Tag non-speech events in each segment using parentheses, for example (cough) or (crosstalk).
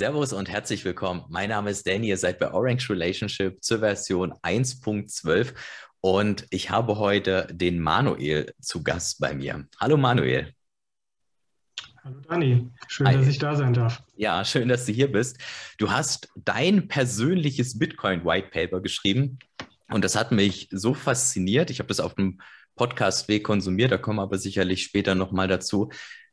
Servus und herzlich willkommen. Mein Name ist Danny, ihr seid bei Orange Relationship zur Version 1.12 und ich habe heute den Manuel zu Gast bei mir. Hallo Manuel. Hallo Dani, schön, Hi. dass ich da sein darf. Ja, schön, dass du hier bist. Du hast dein persönliches Bitcoin White Paper geschrieben und das hat mich so fasziniert. Ich habe das auf dem Podcast Weg konsumiert, da kommen wir aber sicherlich später nochmal dazu.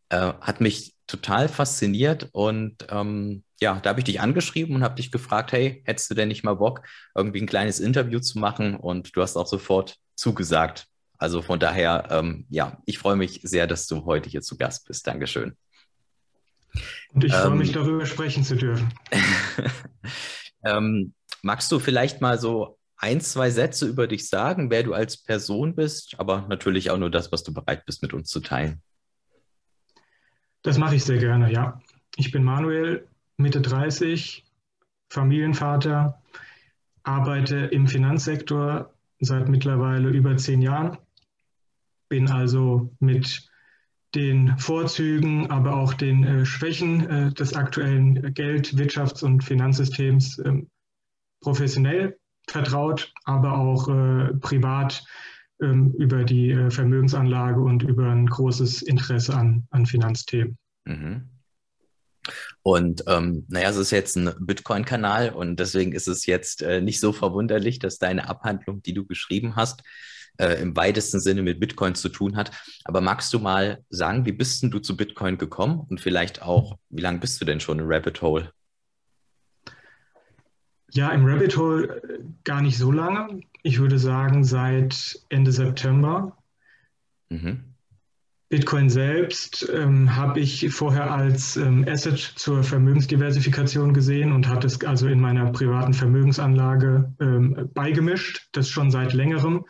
Äh, hat mich total fasziniert und ähm, ja, da habe ich dich angeschrieben und habe dich gefragt, hey, hättest du denn nicht mal Bock, irgendwie ein kleines Interview zu machen? Und du hast auch sofort zugesagt. Also von daher, ähm, ja, ich freue mich sehr, dass du heute hier zu Gast bist. Dankeschön. Und ich freue mich, ähm, darüber sprechen zu dürfen. (laughs) ähm, magst du vielleicht mal so ein, zwei Sätze über dich sagen, wer du als Person bist, aber natürlich auch nur das, was du bereit bist, mit uns zu teilen? Das mache ich sehr gerne, ja. Ich bin Manuel, Mitte 30, Familienvater, arbeite im Finanzsektor seit mittlerweile über zehn Jahren, bin also mit den Vorzügen, aber auch den äh, Schwächen äh, des aktuellen Geld-, Wirtschafts- und Finanzsystems äh, professionell vertraut, aber auch äh, privat ähm, über die äh, Vermögensanlage und über ein großes Interesse an, an Finanzthemen. Mhm. Und ähm, naja, es ist jetzt ein Bitcoin-Kanal und deswegen ist es jetzt äh, nicht so verwunderlich, dass deine Abhandlung, die du geschrieben hast, äh, im weitesten Sinne mit Bitcoin zu tun hat. Aber magst du mal sagen, wie bist denn du zu Bitcoin gekommen und vielleicht auch, wie lange bist du denn schon im Rabbit Hole? Ja, im Rabbit Hole äh, gar nicht so lange. Ich würde sagen, seit Ende September. Mhm. Bitcoin selbst ähm, habe ich vorher als ähm, Asset zur Vermögensdiversifikation gesehen und hatte es also in meiner privaten Vermögensanlage ähm, beigemischt, das schon seit längerem.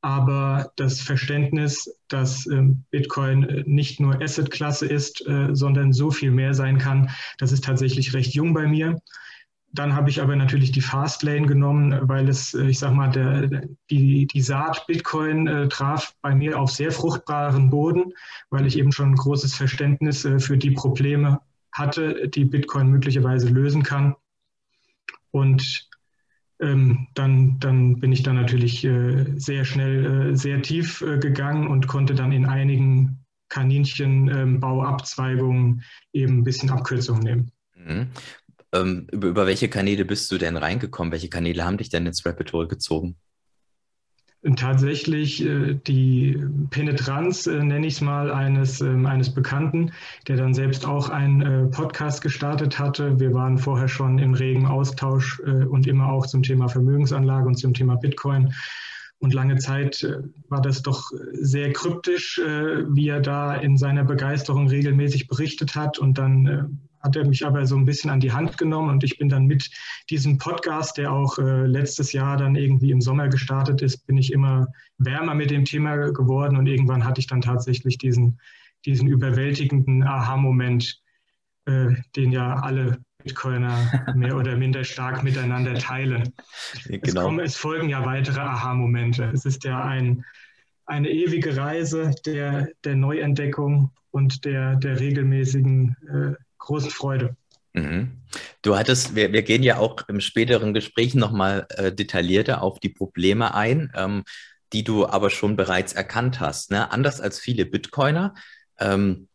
Aber das Verständnis, dass ähm, Bitcoin nicht nur Assetklasse ist, äh, sondern so viel mehr sein kann, das ist tatsächlich recht jung bei mir. Dann habe ich aber natürlich die Fastlane genommen, weil es, äh, ich sag mal, der, die, die Saat Bitcoin äh, traf bei mir auf sehr fruchtbaren Boden, weil ich eben schon ein großes Verständnis äh, für die Probleme hatte, die Bitcoin möglicherweise lösen kann. Und ähm, dann, dann bin ich dann natürlich äh, sehr schnell, äh, sehr tief äh, gegangen und konnte dann in einigen Kaninchenbauabzweigungen ähm, eben ein bisschen Abkürzungen nehmen. Ähm, über, über welche Kanäle bist du denn reingekommen? Welche Kanäle haben dich denn ins Rabbit Hole gezogen? Tatsächlich äh, die Penetranz, äh, nenne ich es mal, eines, äh, eines Bekannten, der dann selbst auch einen äh, Podcast gestartet hatte. Wir waren vorher schon im regen Austausch äh, und immer auch zum Thema Vermögensanlage und zum Thema Bitcoin. Und lange Zeit äh, war das doch sehr kryptisch, wie er da in seiner Begeisterung regelmäßig berichtet hat. Und dann hat er mich aber so ein bisschen an die Hand genommen und ich bin dann mit diesem Podcast, der auch äh, letztes Jahr dann irgendwie im Sommer gestartet ist, bin ich immer wärmer mit dem Thema geworden und irgendwann hatte ich dann tatsächlich diesen, diesen überwältigenden Aha-Moment, äh, den ja alle Bitcoiner (laughs) mehr oder minder stark miteinander teilen. Genau. Es, kommen, es folgen ja weitere Aha-Momente. Es ist ja ein, eine ewige Reise der, der Neuentdeckung und der, der regelmäßigen äh, großen Freude. Mhm. Du hattest, wir, wir gehen ja auch im späteren Gespräch nochmal äh, detaillierter auf die Probleme ein, ähm, die du aber schon bereits erkannt hast. Ne? Anders als viele Bitcoiner ähm,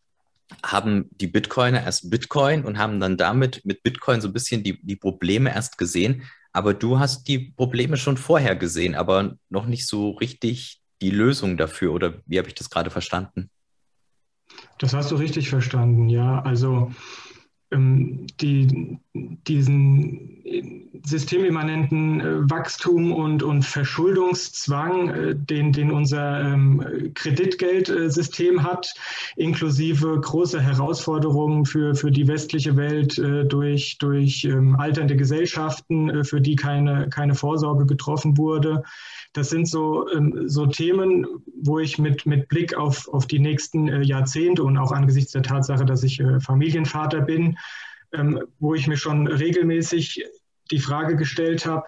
haben die Bitcoiner erst Bitcoin und haben dann damit mit Bitcoin so ein bisschen die, die Probleme erst gesehen. Aber du hast die Probleme schon vorher gesehen, aber noch nicht so richtig die Lösung dafür. Oder wie habe ich das gerade verstanden? Das hast du richtig verstanden, ja. Also ähm, die, diesen systemimmanenten äh, Wachstum und, und Verschuldungszwang, äh, den, den unser ähm, Kreditgeldsystem hat, inklusive großer Herausforderungen für, für die westliche Welt äh, durch, durch ähm, alternde Gesellschaften, äh, für die keine, keine Vorsorge getroffen wurde, das sind so, ähm, so Themen, wo ich mit, mit Blick auf, auf die nächsten äh, Jahrzehnte und auch angesichts der Tatsache, dass ich äh, Familienvater bin, ähm, wo ich mir schon regelmäßig die Frage gestellt habe,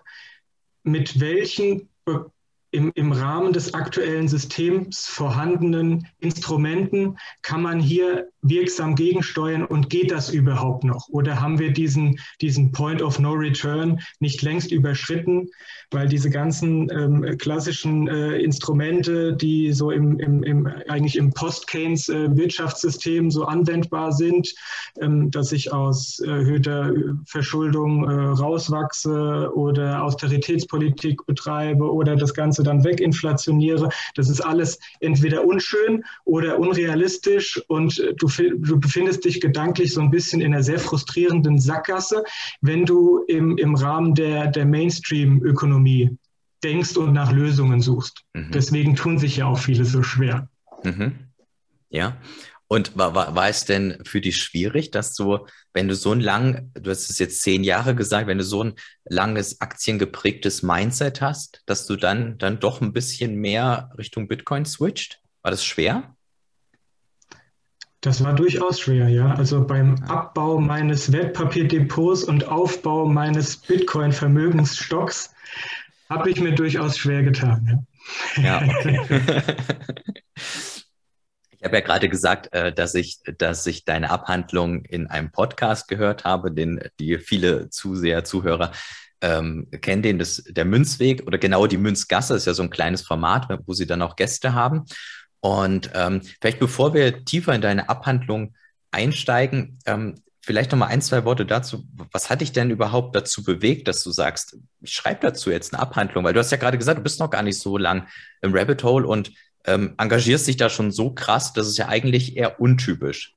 mit welchen im, im Rahmen des aktuellen Systems vorhandenen Instrumenten kann man hier wirksam gegensteuern und geht das überhaupt noch? Oder haben wir diesen, diesen Point of No Return nicht längst überschritten, weil diese ganzen ähm, klassischen äh, Instrumente, die so im, im, im eigentlich im Post-Keynes-Wirtschaftssystem äh, so anwendbar sind, ähm, dass ich aus erhöhter Verschuldung äh, rauswachse oder Austeritätspolitik betreibe oder das Ganze dann weginflationiere, das ist alles entweder unschön oder unrealistisch und äh, du, du befindest dich gedanklich so ein bisschen in einer sehr frustrierenden Sackgasse, wenn du im, im Rahmen der, der Mainstream-Ökonomie denkst und nach Lösungen suchst. Mhm. Deswegen tun sich ja auch viele so schwer. Mhm. Ja. Und war, war, war es denn für dich schwierig, dass du, wenn du so ein lang, du hast es jetzt zehn Jahre gesagt, wenn du so ein langes aktiengeprägtes Mindset hast, dass du dann, dann doch ein bisschen mehr Richtung Bitcoin switcht? War das schwer? Das war durchaus schwer, ja. Also beim Abbau meines Wertpapierdepots und Aufbau meines Bitcoin-Vermögensstocks habe ich mir durchaus schwer getan. Ja, ja okay. (laughs) ich habe ja gerade gesagt, äh, dass ich, dass ich deine Abhandlung in einem Podcast gehört habe, den die viele Zuseher, Zuhörer ähm, kennen den, das, der Münzweg oder genau die Münzgasse ist ja so ein kleines Format, wo sie dann auch Gäste haben. Und ähm, vielleicht bevor wir tiefer in deine Abhandlung einsteigen, ähm, vielleicht noch mal ein, zwei Worte dazu. Was hat dich denn überhaupt dazu bewegt, dass du sagst, ich schreibe dazu jetzt eine Abhandlung? Weil du hast ja gerade gesagt, du bist noch gar nicht so lang im Rabbit Hole und ähm, engagierst dich da schon so krass, das ist ja eigentlich eher untypisch.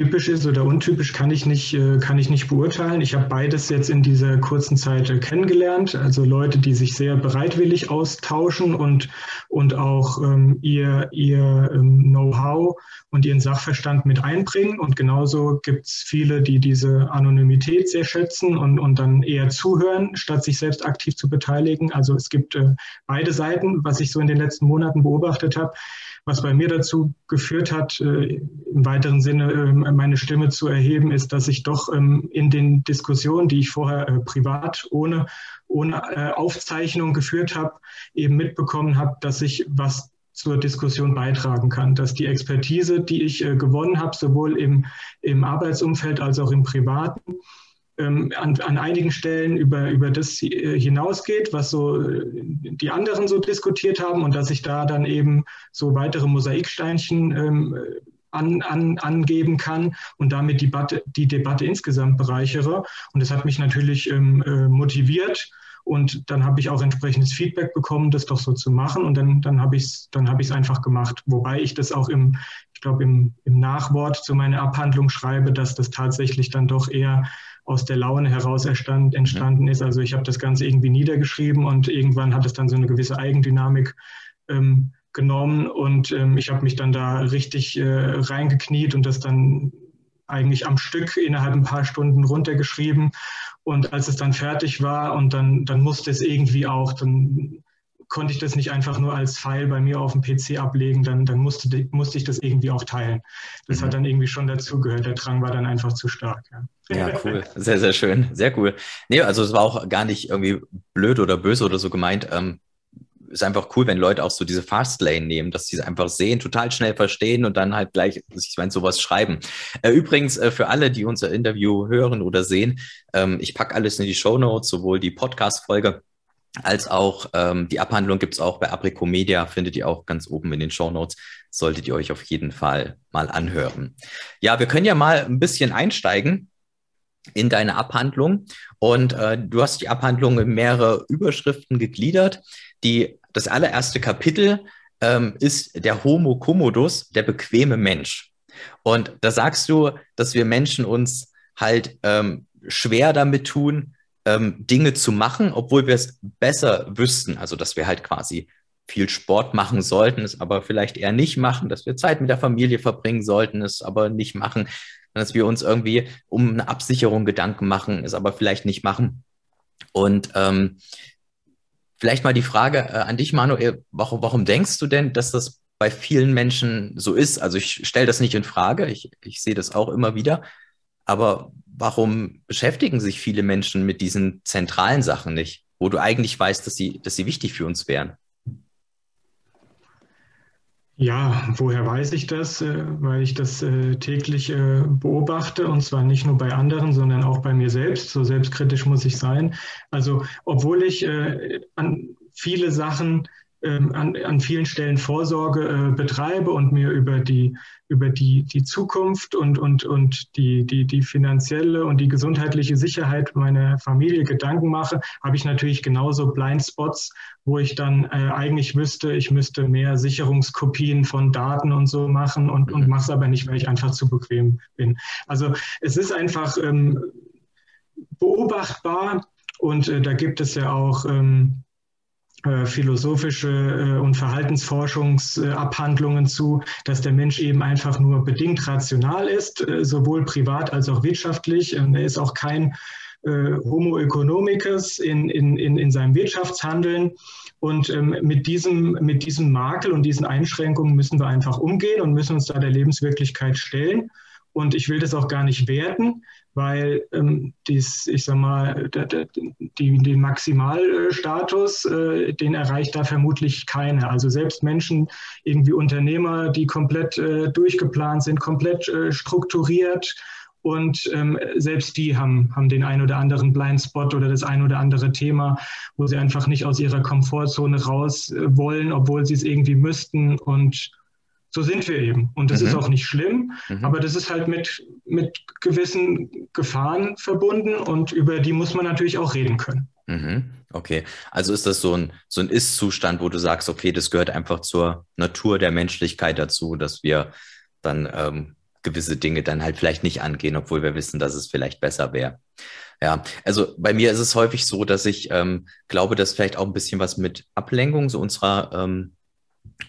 Typisch ist oder untypisch kann ich nicht, äh, kann ich nicht beurteilen. Ich habe beides jetzt in dieser kurzen Zeit äh, kennengelernt. Also Leute, die sich sehr bereitwillig austauschen und, und auch ähm, ihr, ihr ähm, Know-how und ihren Sachverstand mit einbringen. Und genauso gibt es viele, die diese Anonymität sehr schätzen und, und dann eher zuhören, statt sich selbst aktiv zu beteiligen. Also es gibt äh, beide Seiten, was ich so in den letzten Monaten beobachtet habe was bei mir dazu geführt hat, äh, im weiteren Sinne äh, meine Stimme zu erheben, ist, dass ich doch ähm, in den Diskussionen, die ich vorher äh, privat ohne, ohne äh, Aufzeichnung geführt habe, eben mitbekommen habe, dass ich was zur Diskussion beitragen kann, dass die Expertise, die ich gewonnen habe, sowohl im, im Arbeitsumfeld als auch im Privaten, ähm, an, an, einigen Stellen über, über das äh, hinausgeht, was so äh, die anderen so diskutiert haben und dass ich da dann eben so weitere Mosaiksteinchen ähm, an, an, angeben kann und damit die, Debatte, die Debatte insgesamt bereichere. Und das hat mich natürlich ähm, äh, motiviert. Und dann habe ich auch entsprechendes Feedback bekommen, das doch so zu machen. Und dann, dann habe ich es dann hab einfach gemacht. Wobei ich das auch im, ich glaube, im, im Nachwort zu meiner Abhandlung schreibe, dass das tatsächlich dann doch eher aus der Laune heraus erstand, entstanden ist. Also ich habe das Ganze irgendwie niedergeschrieben und irgendwann hat es dann so eine gewisse Eigendynamik ähm, genommen und ähm, ich habe mich dann da richtig äh, reingekniet und das dann eigentlich am Stück innerhalb ein paar Stunden runtergeschrieben. Und als es dann fertig war und dann, dann musste es irgendwie auch, dann konnte ich das nicht einfach nur als File bei mir auf dem PC ablegen, dann, dann musste, musste ich das irgendwie auch teilen. Das mhm. hat dann irgendwie schon dazugehört. Der Drang war dann einfach zu stark. Ja. ja, cool. Sehr, sehr schön. Sehr cool. Nee, also es war auch gar nicht irgendwie blöd oder böse oder so gemeint. Ähm, ist einfach cool, wenn Leute auch so diese Fastlane nehmen, dass sie es einfach sehen, total schnell verstehen und dann halt gleich, ich meine, sowas schreiben. Äh, übrigens, äh, für alle, die unser Interview hören oder sehen, ähm, ich packe alles in die Show Notes, sowohl die Podcast-Folge als auch ähm, die Abhandlung gibt es auch bei Aprico Media, findet ihr auch ganz oben in den Show Notes. Solltet ihr euch auf jeden Fall mal anhören. Ja, wir können ja mal ein bisschen einsteigen in deine Abhandlung. Und äh, du hast die Abhandlung in mehrere Überschriften gegliedert. Die, das allererste Kapitel ähm, ist der Homo commodus, der bequeme Mensch. Und da sagst du, dass wir Menschen uns halt ähm, schwer damit tun, ähm, Dinge zu machen, obwohl wir es besser wüssten. Also, dass wir halt quasi viel Sport machen sollten, es aber vielleicht eher nicht machen, dass wir Zeit mit der Familie verbringen sollten, es aber nicht machen, dass wir uns irgendwie um eine Absicherung Gedanken machen, es aber vielleicht nicht machen. Und ähm, vielleicht mal die Frage äh, an dich, Manuel, warum, warum denkst du denn, dass das bei vielen Menschen so ist? Also ich stelle das nicht in Frage, ich, ich sehe das auch immer wieder, aber warum beschäftigen sich viele Menschen mit diesen zentralen Sachen nicht, wo du eigentlich weißt, dass sie, dass sie wichtig für uns wären? Ja, woher weiß ich das? Äh, weil ich das äh, täglich äh, beobachte und zwar nicht nur bei anderen, sondern auch bei mir selbst. So selbstkritisch muss ich sein. Also, obwohl ich an viele Sachen an, an vielen Stellen Vorsorge äh, betreibe und mir über die, über die, die Zukunft und, und, und die, die, die finanzielle und die gesundheitliche Sicherheit meiner Familie Gedanken mache, habe ich natürlich genauso Blindspots, wo ich dann äh, eigentlich wüsste, ich müsste mehr Sicherungskopien von Daten und so machen und, und mhm. mache es aber nicht, weil ich einfach zu bequem bin. Also es ist einfach ähm, beobachtbar und äh, da gibt es ja auch ähm, äh, philosophische äh, und Verhaltensforschungsabhandlungen zu, dass der Mensch eben einfach nur bedingt rational ist, äh, sowohl privat als auch wirtschaftlich. Er ist auch kein Homo economicus in, in, in, in seinem Wirtschaftshandeln. Und ähm, mit, diesem, mit diesem Makel und diesen Einschränkungen müssen wir einfach umgehen und müssen uns da der Lebenswirklichkeit stellen. Und ich will das auch gar nicht werten, weil ähm, dies, ich sag mal, der, der, die, den Maximalstatus, äh, den erreicht da vermutlich keiner. Also selbst Menschen, irgendwie Unternehmer, die komplett äh, durchgeplant sind, komplett äh, strukturiert und ähm, selbst die haben, haben den ein oder anderen Blindspot oder das ein oder andere Thema, wo sie einfach nicht aus ihrer Komfortzone raus äh, wollen, obwohl sie es irgendwie müssten und so sind wir eben. Und das mhm. ist auch nicht schlimm, mhm. aber das ist halt mit, mit gewissen Gefahren verbunden und über die muss man natürlich auch reden können. Mhm. Okay, also ist das so ein, so ein Ist-Zustand, wo du sagst, okay, das gehört einfach zur Natur der Menschlichkeit dazu, dass wir dann ähm, gewisse Dinge dann halt vielleicht nicht angehen, obwohl wir wissen, dass es vielleicht besser wäre. Ja, also bei mir ist es häufig so, dass ich ähm, glaube, dass vielleicht auch ein bisschen was mit Ablenkung so unserer ähm,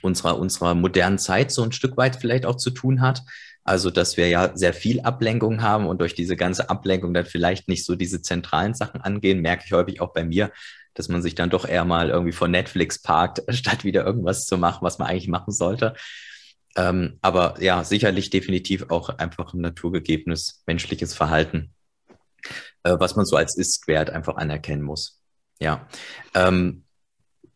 unserer, unserer modernen Zeit so ein Stück weit vielleicht auch zu tun hat. Also, dass wir ja sehr viel Ablenkung haben und durch diese ganze Ablenkung dann vielleicht nicht so diese zentralen Sachen angehen, merke ich häufig auch bei mir, dass man sich dann doch eher mal irgendwie vor Netflix parkt, (laughs) statt wieder irgendwas zu machen, was man eigentlich machen sollte. Ähm, aber ja, sicherlich definitiv auch einfach ein naturgegebenes menschliches Verhalten, äh, was man so als Ist-Wert einfach anerkennen muss. Ja. Ähm,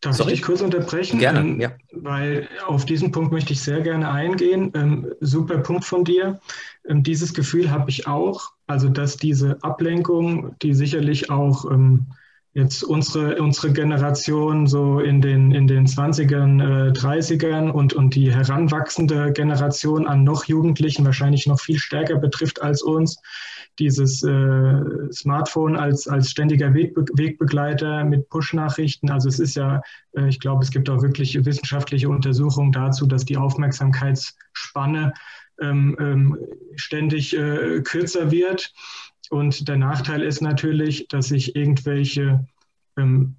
Darf Sorry? ich dich kurz unterbrechen? Gerne, ähm, ja. Weil auf diesen Punkt möchte ich sehr gerne eingehen. Ähm, super Punkt von dir. Ähm, dieses Gefühl habe ich auch. Also, dass diese Ablenkung, die sicherlich auch ähm, jetzt unsere, unsere Generation so in den, in den 20ern, äh, 30ern und, und die heranwachsende Generation an noch Jugendlichen wahrscheinlich noch viel stärker betrifft als uns, dieses äh, Smartphone als, als ständiger Wegbe Wegbegleiter mit Push-Nachrichten. Also es ist ja, äh, ich glaube, es gibt auch wirklich wissenschaftliche Untersuchungen dazu, dass die Aufmerksamkeitsspanne ähm, ähm, ständig äh, kürzer wird. Und der Nachteil ist natürlich, dass sich irgendwelche ähm,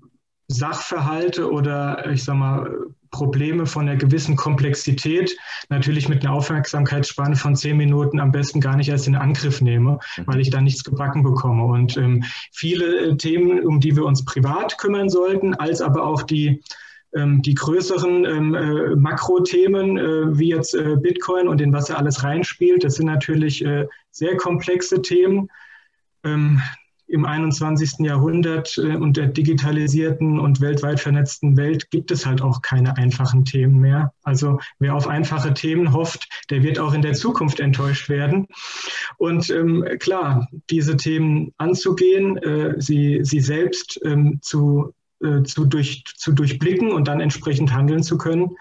Sachverhalte oder ich sag mal Probleme von einer gewissen Komplexität natürlich mit einer Aufmerksamkeitsspanne von zehn Minuten am besten gar nicht erst in Angriff nehme, mhm. weil ich da nichts gebacken bekomme. Und ähm, viele äh, Themen, um die wir uns privat kümmern sollten, als aber auch die ähm, die größeren ähm, äh, Makrothemen, äh, wie jetzt äh, Bitcoin und in was er alles reinspielt, das sind natürlich äh, sehr komplexe Themen. Ähm, im 21. Jahrhundert äh, und der digitalisierten und weltweit vernetzten Welt gibt es halt auch keine einfachen Themen mehr. Also wer auf einfache Themen hofft, der wird auch in der Zukunft enttäuscht werden. Und ähm, klar, diese Themen anzugehen, äh, sie, sie selbst ähm, zu, äh, zu, durch, zu durchblicken und dann entsprechend handeln zu können,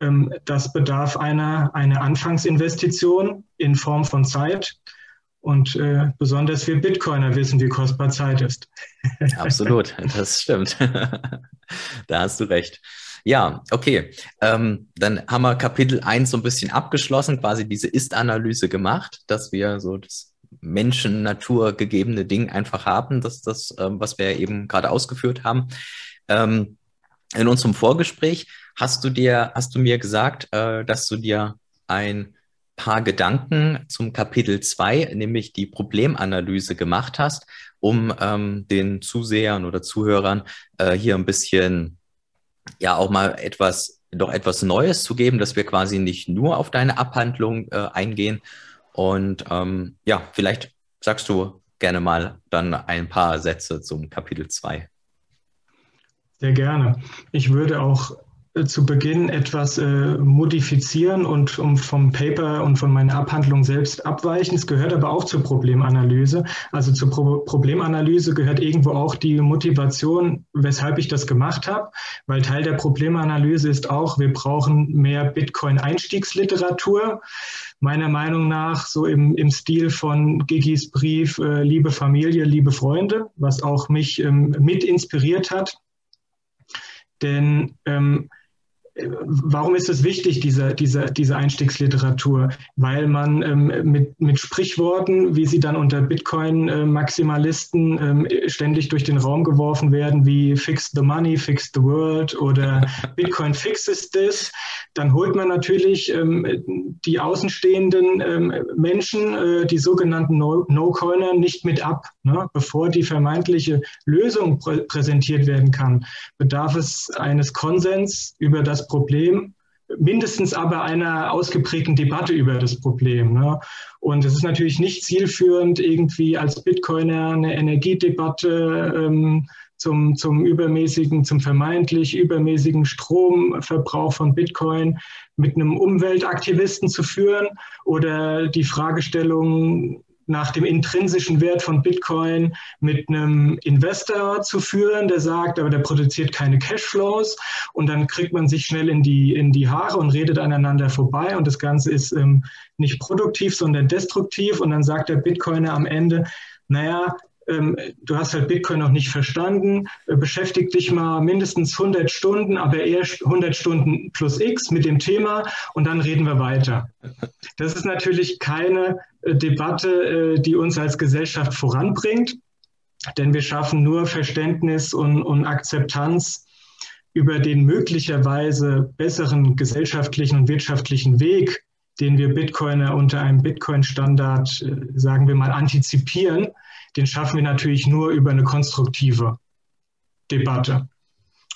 ähm, das bedarf einer, einer Anfangsinvestition in Form von Zeit und äh, besonders wir Bitcoiner wissen, wie kostbar Zeit ist. (laughs) Absolut, das stimmt. (laughs) da hast du recht. Ja, okay. Ähm, dann haben wir Kapitel 1 so ein bisschen abgeschlossen, quasi diese Ist-Analyse gemacht, dass wir so das Menschen, Natur gegebene Ding einfach haben, das das, ähm, was wir eben gerade ausgeführt haben. Ähm, in unserem Vorgespräch hast du dir, hast du mir gesagt, äh, dass du dir ein paar Gedanken zum Kapitel 2, nämlich die Problemanalyse gemacht hast, um ähm, den Zusehern oder Zuhörern äh, hier ein bisschen ja auch mal etwas, doch etwas Neues zu geben, dass wir quasi nicht nur auf deine Abhandlung äh, eingehen. Und ähm, ja, vielleicht sagst du gerne mal dann ein paar Sätze zum Kapitel 2. Sehr gerne. Ich würde auch zu Beginn etwas äh, modifizieren und um vom Paper und von meiner Abhandlung selbst abweichen. Es gehört aber auch zur Problemanalyse. Also zur Pro Problemanalyse gehört irgendwo auch die Motivation, weshalb ich das gemacht habe, weil Teil der Problemanalyse ist auch, wir brauchen mehr Bitcoin-Einstiegsliteratur. Meiner Meinung nach so im, im Stil von Gigis Brief äh, Liebe Familie, liebe Freunde, was auch mich ähm, mit inspiriert hat. Denn ähm, warum ist es wichtig, diese, diese, diese Einstiegsliteratur? Weil man ähm, mit, mit Sprichworten, wie sie dann unter Bitcoin-Maximalisten ähm, ständig durch den Raum geworfen werden, wie Fix the Money, Fix the World oder (laughs) Bitcoin fixes this, dann holt man natürlich ähm, die außenstehenden ähm, Menschen, äh, die sogenannten No-Coiner, nicht mit ab. Ne? Bevor die vermeintliche Lösung prä präsentiert werden kann, bedarf es eines Konsens über das Problem, mindestens aber einer ausgeprägten Debatte über das Problem. Ne? Und es ist natürlich nicht zielführend, irgendwie als Bitcoiner eine Energiedebatte ähm, zum, zum übermäßigen, zum vermeintlich übermäßigen Stromverbrauch von Bitcoin mit einem Umweltaktivisten zu führen oder die Fragestellung nach dem intrinsischen Wert von Bitcoin mit einem Investor zu führen, der sagt, aber der produziert keine Cashflows. Und dann kriegt man sich schnell in die, in die Haare und redet aneinander vorbei. Und das Ganze ist ähm, nicht produktiv, sondern destruktiv. Und dann sagt der Bitcoiner am Ende, naja, ähm, du hast halt Bitcoin noch nicht verstanden, äh, beschäftig dich mal mindestens 100 Stunden, aber eher 100 Stunden plus X mit dem Thema und dann reden wir weiter. Das ist natürlich keine äh, Debatte, äh, die uns als Gesellschaft voranbringt, denn wir schaffen nur Verständnis und, und Akzeptanz über den möglicherweise besseren gesellschaftlichen und wirtschaftlichen Weg, den wir Bitcoiner unter einem Bitcoin-Standard, sagen wir mal, antizipieren, den schaffen wir natürlich nur über eine konstruktive Debatte.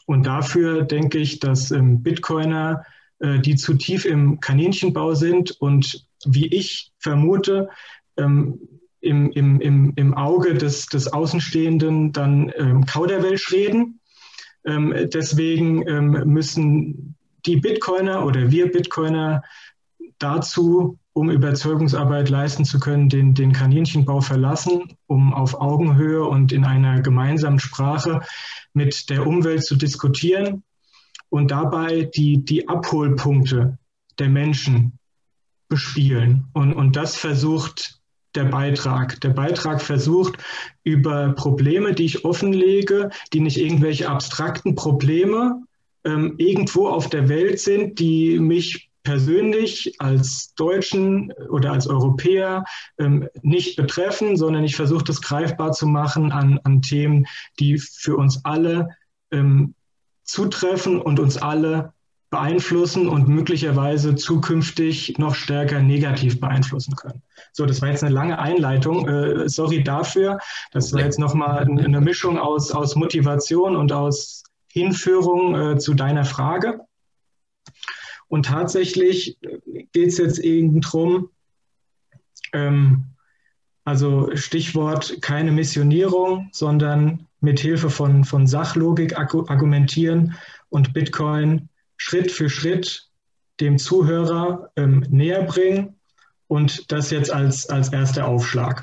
Und dafür denke ich, dass ähm, Bitcoiner, äh, die zu tief im Kaninchenbau sind und wie ich vermute, ähm, im, im, im, im Auge des, des Außenstehenden dann ähm, Kauderwelsch reden. Ähm, deswegen ähm, müssen die Bitcoiner oder wir Bitcoiner dazu um Überzeugungsarbeit leisten zu können, den, den Kaninchenbau verlassen, um auf Augenhöhe und in einer gemeinsamen Sprache mit der Umwelt zu diskutieren und dabei die, die Abholpunkte der Menschen bespielen. Und, und das versucht der Beitrag. Der Beitrag versucht über Probleme, die ich offenlege, die nicht irgendwelche abstrakten Probleme ähm, irgendwo auf der Welt sind, die mich persönlich als Deutschen oder als Europäer ähm, nicht betreffen, sondern ich versuche das greifbar zu machen an, an Themen, die für uns alle ähm, zutreffen und uns alle beeinflussen und möglicherweise zukünftig noch stärker negativ beeinflussen können. So, das war jetzt eine lange Einleitung. Äh, sorry dafür. Das war jetzt nochmal eine Mischung aus, aus Motivation und aus Hinführung äh, zu deiner Frage. Und tatsächlich geht es jetzt eben darum, ähm, also Stichwort keine Missionierung, sondern mit Hilfe von, von Sachlogik argumentieren und Bitcoin Schritt für Schritt dem Zuhörer ähm, näher bringen und das jetzt als, als erster Aufschlag.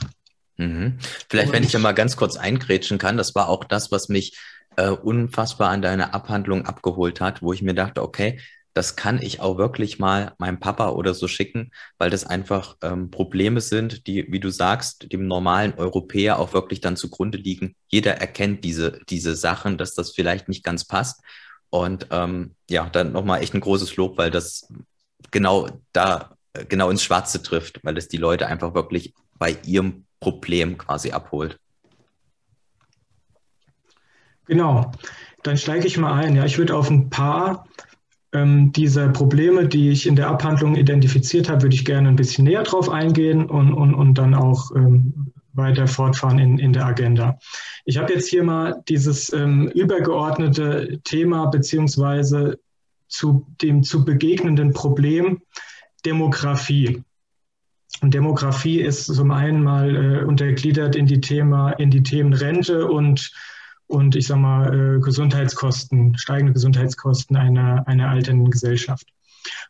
Mhm. Vielleicht, und, wenn ich ja mal ganz kurz eingrätschen kann, das war auch das, was mich äh, unfassbar an deiner Abhandlung abgeholt hat, wo ich mir dachte, okay, das kann ich auch wirklich mal meinem Papa oder so schicken, weil das einfach ähm, Probleme sind, die, wie du sagst, dem normalen Europäer auch wirklich dann zugrunde liegen. Jeder erkennt diese, diese Sachen, dass das vielleicht nicht ganz passt. Und ähm, ja, dann nochmal echt ein großes Lob, weil das genau da, genau ins Schwarze trifft, weil es die Leute einfach wirklich bei ihrem Problem quasi abholt. Genau, dann steige ich mal ein. Ja, ich würde auf ein paar ähm, dieser Probleme, die ich in der Abhandlung identifiziert habe, würde ich gerne ein bisschen näher drauf eingehen und, und, und dann auch ähm, weiter fortfahren in, in der Agenda. Ich habe jetzt hier mal dieses ähm, übergeordnete Thema beziehungsweise zu dem zu begegnenden Problem Demografie. Und Demografie ist zum einen mal äh, untergliedert in die Thema, in die Themen Rente und und ich sag mal, äh, Gesundheitskosten, steigende Gesundheitskosten einer, einer alternden Gesellschaft.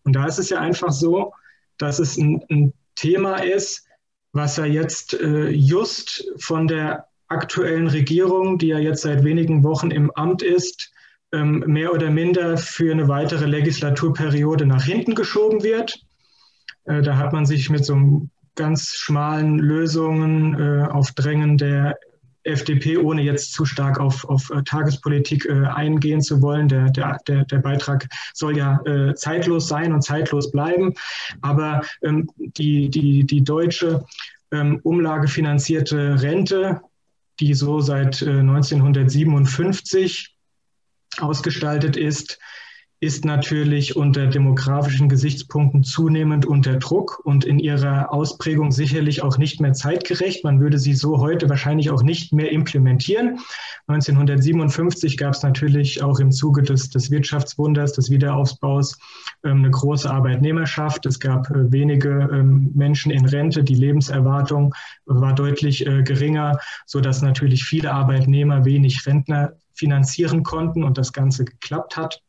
Und da ist es ja einfach so, dass es ein, ein Thema ist, was ja jetzt äh, just von der aktuellen Regierung, die ja jetzt seit wenigen Wochen im Amt ist, ähm, mehr oder minder für eine weitere Legislaturperiode nach hinten geschoben wird. Äh, da hat man sich mit so ganz schmalen Lösungen äh, auf Drängen der FDP, ohne jetzt zu stark auf, auf äh, Tagespolitik äh, eingehen zu wollen. Der, der, der, der Beitrag soll ja äh, zeitlos sein und zeitlos bleiben. Aber ähm, die, die, die deutsche ähm, umlagefinanzierte Rente, die so seit äh, 1957 ausgestaltet ist, ist natürlich unter demografischen Gesichtspunkten zunehmend unter Druck und in ihrer Ausprägung sicherlich auch nicht mehr zeitgerecht. Man würde sie so heute wahrscheinlich auch nicht mehr implementieren. 1957 gab es natürlich auch im Zuge des, des Wirtschaftswunders, des Wiederaufbaus ähm, eine große Arbeitnehmerschaft. Es gab äh, wenige ähm, Menschen in Rente. Die Lebenserwartung war deutlich äh, geringer, sodass natürlich viele Arbeitnehmer wenig Rentner finanzieren konnten und das Ganze geklappt hat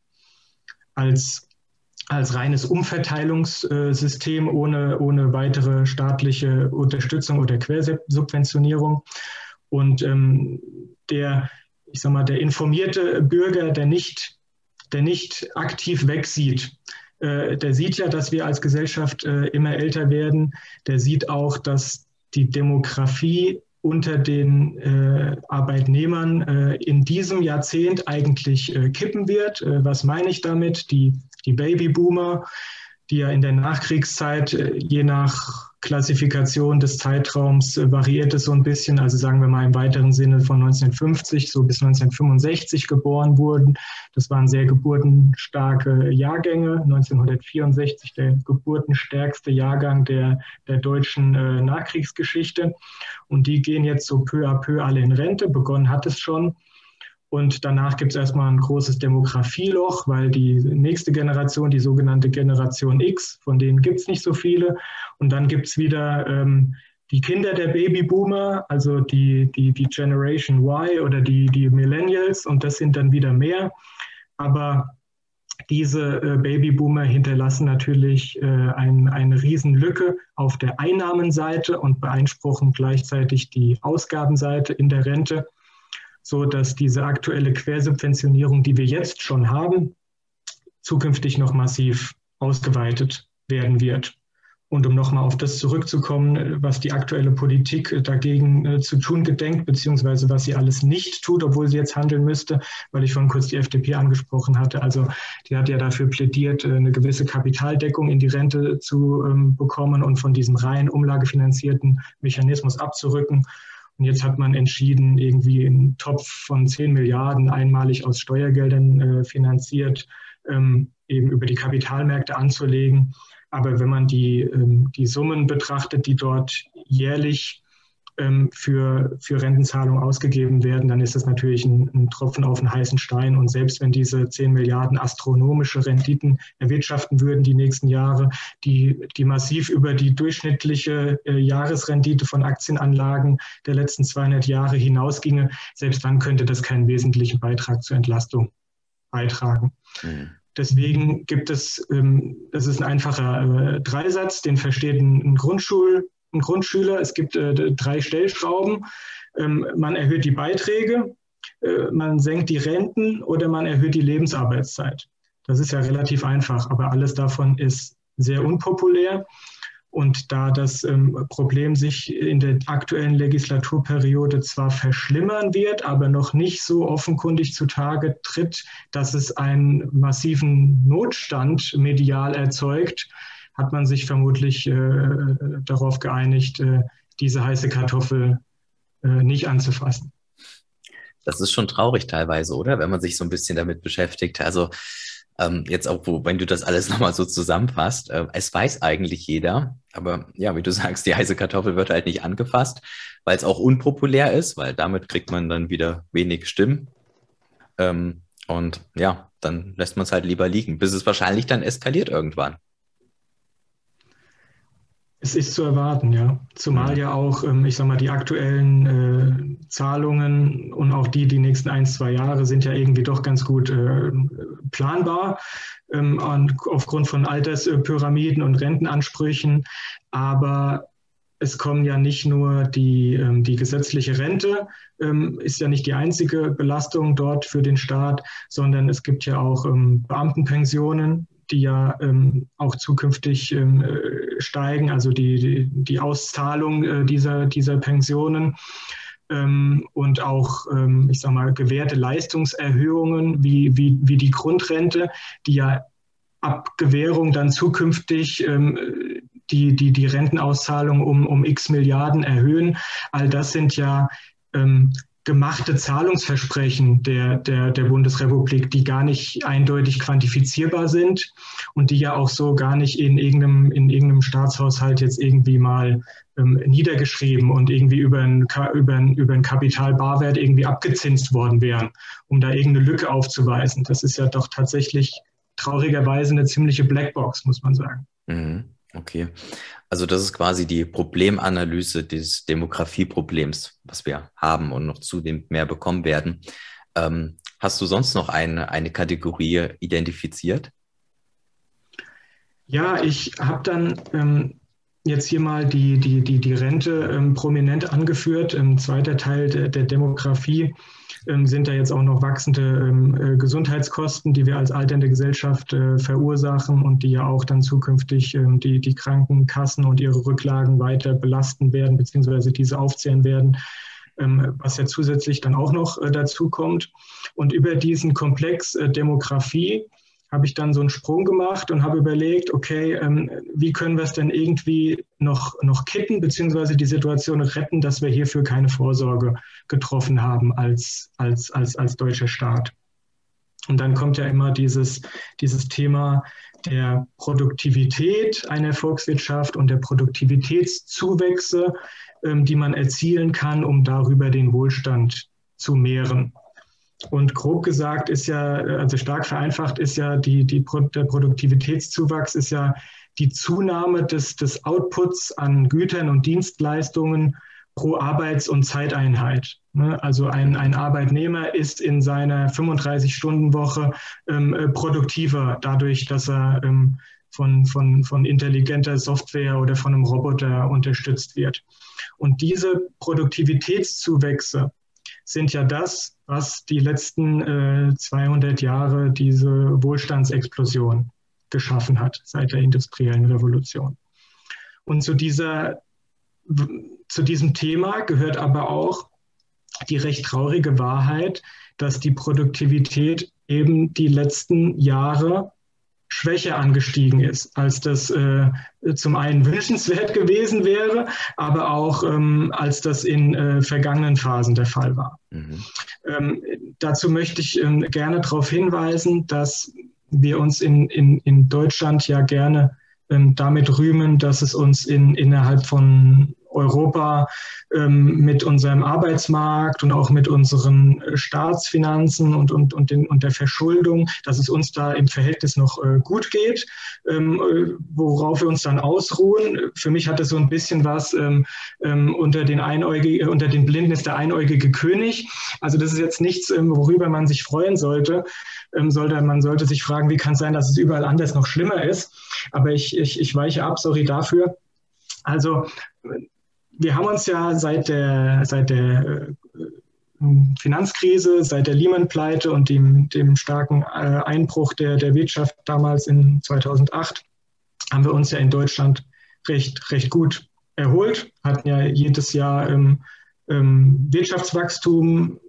als, als reines Umverteilungssystem ohne, ohne weitere staatliche Unterstützung oder Quersubventionierung. Und ähm, der, ich sag mal, der informierte Bürger, der nicht, der nicht aktiv wegsieht, äh, der sieht ja, dass wir als Gesellschaft äh, immer älter werden. Der sieht auch, dass die Demografie unter den äh, Arbeitnehmern äh, in diesem Jahrzehnt eigentlich äh, kippen wird. Äh, was meine ich damit? Die, die Babyboomer, die ja in der Nachkriegszeit äh, je nach Klassifikation des Zeitraums äh, variiert es so ein bisschen. Also sagen wir mal im weiteren Sinne von 1950 so bis 1965 geboren wurden. Das waren sehr geburtenstarke Jahrgänge. 1964 der geburtenstärkste Jahrgang der, der deutschen äh, Nachkriegsgeschichte. Und die gehen jetzt so peu à peu alle in Rente. Begonnen hat es schon. Und danach gibt es erstmal ein großes Demografieloch, weil die nächste Generation, die sogenannte Generation X, von denen gibt es nicht so viele. Und dann gibt es wieder ähm, die Kinder der Babyboomer, also die, die, die Generation Y oder die, die Millennials. Und das sind dann wieder mehr. Aber diese äh, Babyboomer hinterlassen natürlich äh, ein, eine Riesenlücke auf der Einnahmenseite und beeinspruchen gleichzeitig die Ausgabenseite in der Rente so dass diese aktuelle Quersubventionierung, die wir jetzt schon haben, zukünftig noch massiv ausgeweitet werden wird. Und um nochmal auf das zurückzukommen, was die aktuelle Politik dagegen äh, zu tun gedenkt, beziehungsweise was sie alles nicht tut, obwohl sie jetzt handeln müsste, weil ich vorhin kurz die FDP angesprochen hatte. Also die hat ja dafür plädiert, äh, eine gewisse Kapitaldeckung in die Rente zu ähm, bekommen und von diesem rein umlagefinanzierten Mechanismus abzurücken. Und jetzt hat man entschieden, irgendwie einen Topf von 10 Milliarden einmalig aus Steuergeldern äh, finanziert, ähm, eben über die Kapitalmärkte anzulegen. Aber wenn man die, ähm, die Summen betrachtet, die dort jährlich für, für Rentenzahlungen ausgegeben werden, dann ist das natürlich ein, ein, Tropfen auf einen heißen Stein. Und selbst wenn diese 10 Milliarden astronomische Renditen erwirtschaften würden die nächsten Jahre, die, die massiv über die durchschnittliche äh, Jahresrendite von Aktienanlagen der letzten 200 Jahre hinausginge, selbst dann könnte das keinen wesentlichen Beitrag zur Entlastung beitragen. Mhm. Deswegen gibt es, ähm, das ist ein einfacher äh, Dreisatz, den versteht ein, ein Grundschul- Grundschüler. Es gibt äh, drei Stellschrauben. Ähm, man erhöht die Beiträge, äh, man senkt die Renten oder man erhöht die Lebensarbeitszeit. Das ist ja relativ einfach, aber alles davon ist sehr unpopulär. Und da das ähm, Problem sich in der aktuellen Legislaturperiode zwar verschlimmern wird, aber noch nicht so offenkundig zutage tritt, dass es einen massiven Notstand medial erzeugt, hat man sich vermutlich äh, darauf geeinigt, äh, diese heiße Kartoffel äh, nicht anzufassen. Das ist schon traurig teilweise, oder? Wenn man sich so ein bisschen damit beschäftigt. Also ähm, jetzt auch, wo, wenn du das alles (laughs) nochmal so zusammenfasst, äh, es weiß eigentlich jeder, aber ja, wie du (laughs) sagst, die heiße Kartoffel wird halt nicht angefasst, weil es auch unpopulär ist, weil damit kriegt man dann wieder wenig Stimmen. Ähm, und ja, dann lässt man es halt lieber liegen, bis es wahrscheinlich dann eskaliert irgendwann. Es ist zu erwarten, ja. Zumal ja auch, ähm, ich sag mal, die aktuellen äh, Zahlungen und auch die, die nächsten ein, zwei Jahre sind ja irgendwie doch ganz gut äh, planbar ähm, aufgrund von Alterspyramiden und Rentenansprüchen. Aber es kommen ja nicht nur die, ähm, die gesetzliche Rente, ist ja nicht die einzige Belastung dort für den Staat, sondern es gibt ja auch Beamtenpensionen, die ja ähm, auch zukünftig ähm, äh, steigen, also die, die, Auszahlung äh, dieser, dieser Pensionen ähm, und auch, ähm, ich sage mal, gewährte Leistungserhöhungen wie, wie, wie die Grundrente, die ja ab Gewährung dann zukünftig ähm, die, die, die Rentenauszahlung um, um x Milliarden erhöhen. All das sind ja ähm, gemachte Zahlungsversprechen der, der, der Bundesrepublik, die gar nicht eindeutig quantifizierbar sind und die ja auch so gar nicht in irgendeinem, in irgendeinem Staatshaushalt jetzt irgendwie mal ähm, niedergeschrieben und irgendwie über einen, über, einen, über einen Kapitalbarwert irgendwie abgezinst worden wären, um da irgendeine Lücke aufzuweisen. Das ist ja doch tatsächlich traurigerweise eine ziemliche Blackbox, muss man sagen. Mhm. Okay. Also das ist quasi die Problemanalyse des Demografieproblems, was wir haben und noch zudem mehr bekommen werden. Ähm, hast du sonst noch eine, eine Kategorie identifiziert? Ja, ich habe dann ähm, jetzt hier mal die, die, die, die Rente ähm, prominent angeführt. Im zweiter Teil der, der Demografie ähm, sind da jetzt auch noch wachsende ähm, äh, Gesundheitskosten, die wir als alternde Gesellschaft äh, verursachen und die ja auch dann zukünftig ähm, die, die Krankenkassen und ihre Rücklagen weiter belasten werden, beziehungsweise diese aufzehren werden was ja zusätzlich dann auch noch äh, dazu kommt. Und über diesen Komplex Demografie habe ich dann so einen Sprung gemacht und habe überlegt, okay, ähm, wie können wir es denn irgendwie noch, noch kitten, beziehungsweise die Situation retten, dass wir hierfür keine Vorsorge getroffen haben als, als, als, als deutscher Staat. Und dann kommt ja immer dieses, dieses Thema der Produktivität einer Volkswirtschaft und der Produktivitätszuwächse, ähm, die man erzielen kann, um darüber den Wohlstand zu mehren. Und grob gesagt ist ja, also stark vereinfacht ist ja die, die, der Produktivitätszuwachs ist ja die Zunahme des, des Outputs an Gütern und Dienstleistungen pro Arbeits- und Zeiteinheit. Ne? Also ein, ein Arbeitnehmer ist in seiner 35-Stunden-Woche ähm, äh, produktiver, dadurch, dass er ähm, von, von, von intelligenter Software oder von einem Roboter unterstützt wird. Und diese Produktivitätszuwächse sind ja das, was die letzten äh, 200 Jahre diese Wohlstandsexplosion geschaffen hat seit der industriellen Revolution. Und zu, dieser, zu diesem Thema gehört aber auch die recht traurige Wahrheit, dass die Produktivität eben die letzten Jahre schwächer angestiegen ist, als das äh, zum einen wünschenswert (laughs) gewesen wäre, aber auch ähm, als das in äh, vergangenen Phasen der Fall war. Mhm. Ähm, dazu möchte ich ähm, gerne darauf hinweisen, dass wir uns in, in, in Deutschland ja gerne ähm, damit rühmen, dass es uns in, innerhalb von Europa ähm, mit unserem Arbeitsmarkt und auch mit unseren äh, Staatsfinanzen und, und, und, den, und der Verschuldung, dass es uns da im Verhältnis noch äh, gut geht, ähm, äh, worauf wir uns dann ausruhen. Für mich hat es so ein bisschen was ähm, ähm unter, den Einäugig, unter den Blinden der einäugige König. Also das ist jetzt nichts, ähm, worüber man sich freuen sollte. Ähm, sollte. Man sollte sich fragen, wie kann es sein, dass es überall anders noch schlimmer ist. Aber ich, ich, ich weiche ab, sorry dafür. Also wir haben uns ja seit der, seit der äh, Finanzkrise, seit der Lehman-Pleite und dem, dem starken äh, Einbruch der, der Wirtschaft damals in 2008, haben wir uns ja in Deutschland recht, recht gut erholt, hatten ja jedes Jahr ähm, ähm, Wirtschaftswachstum,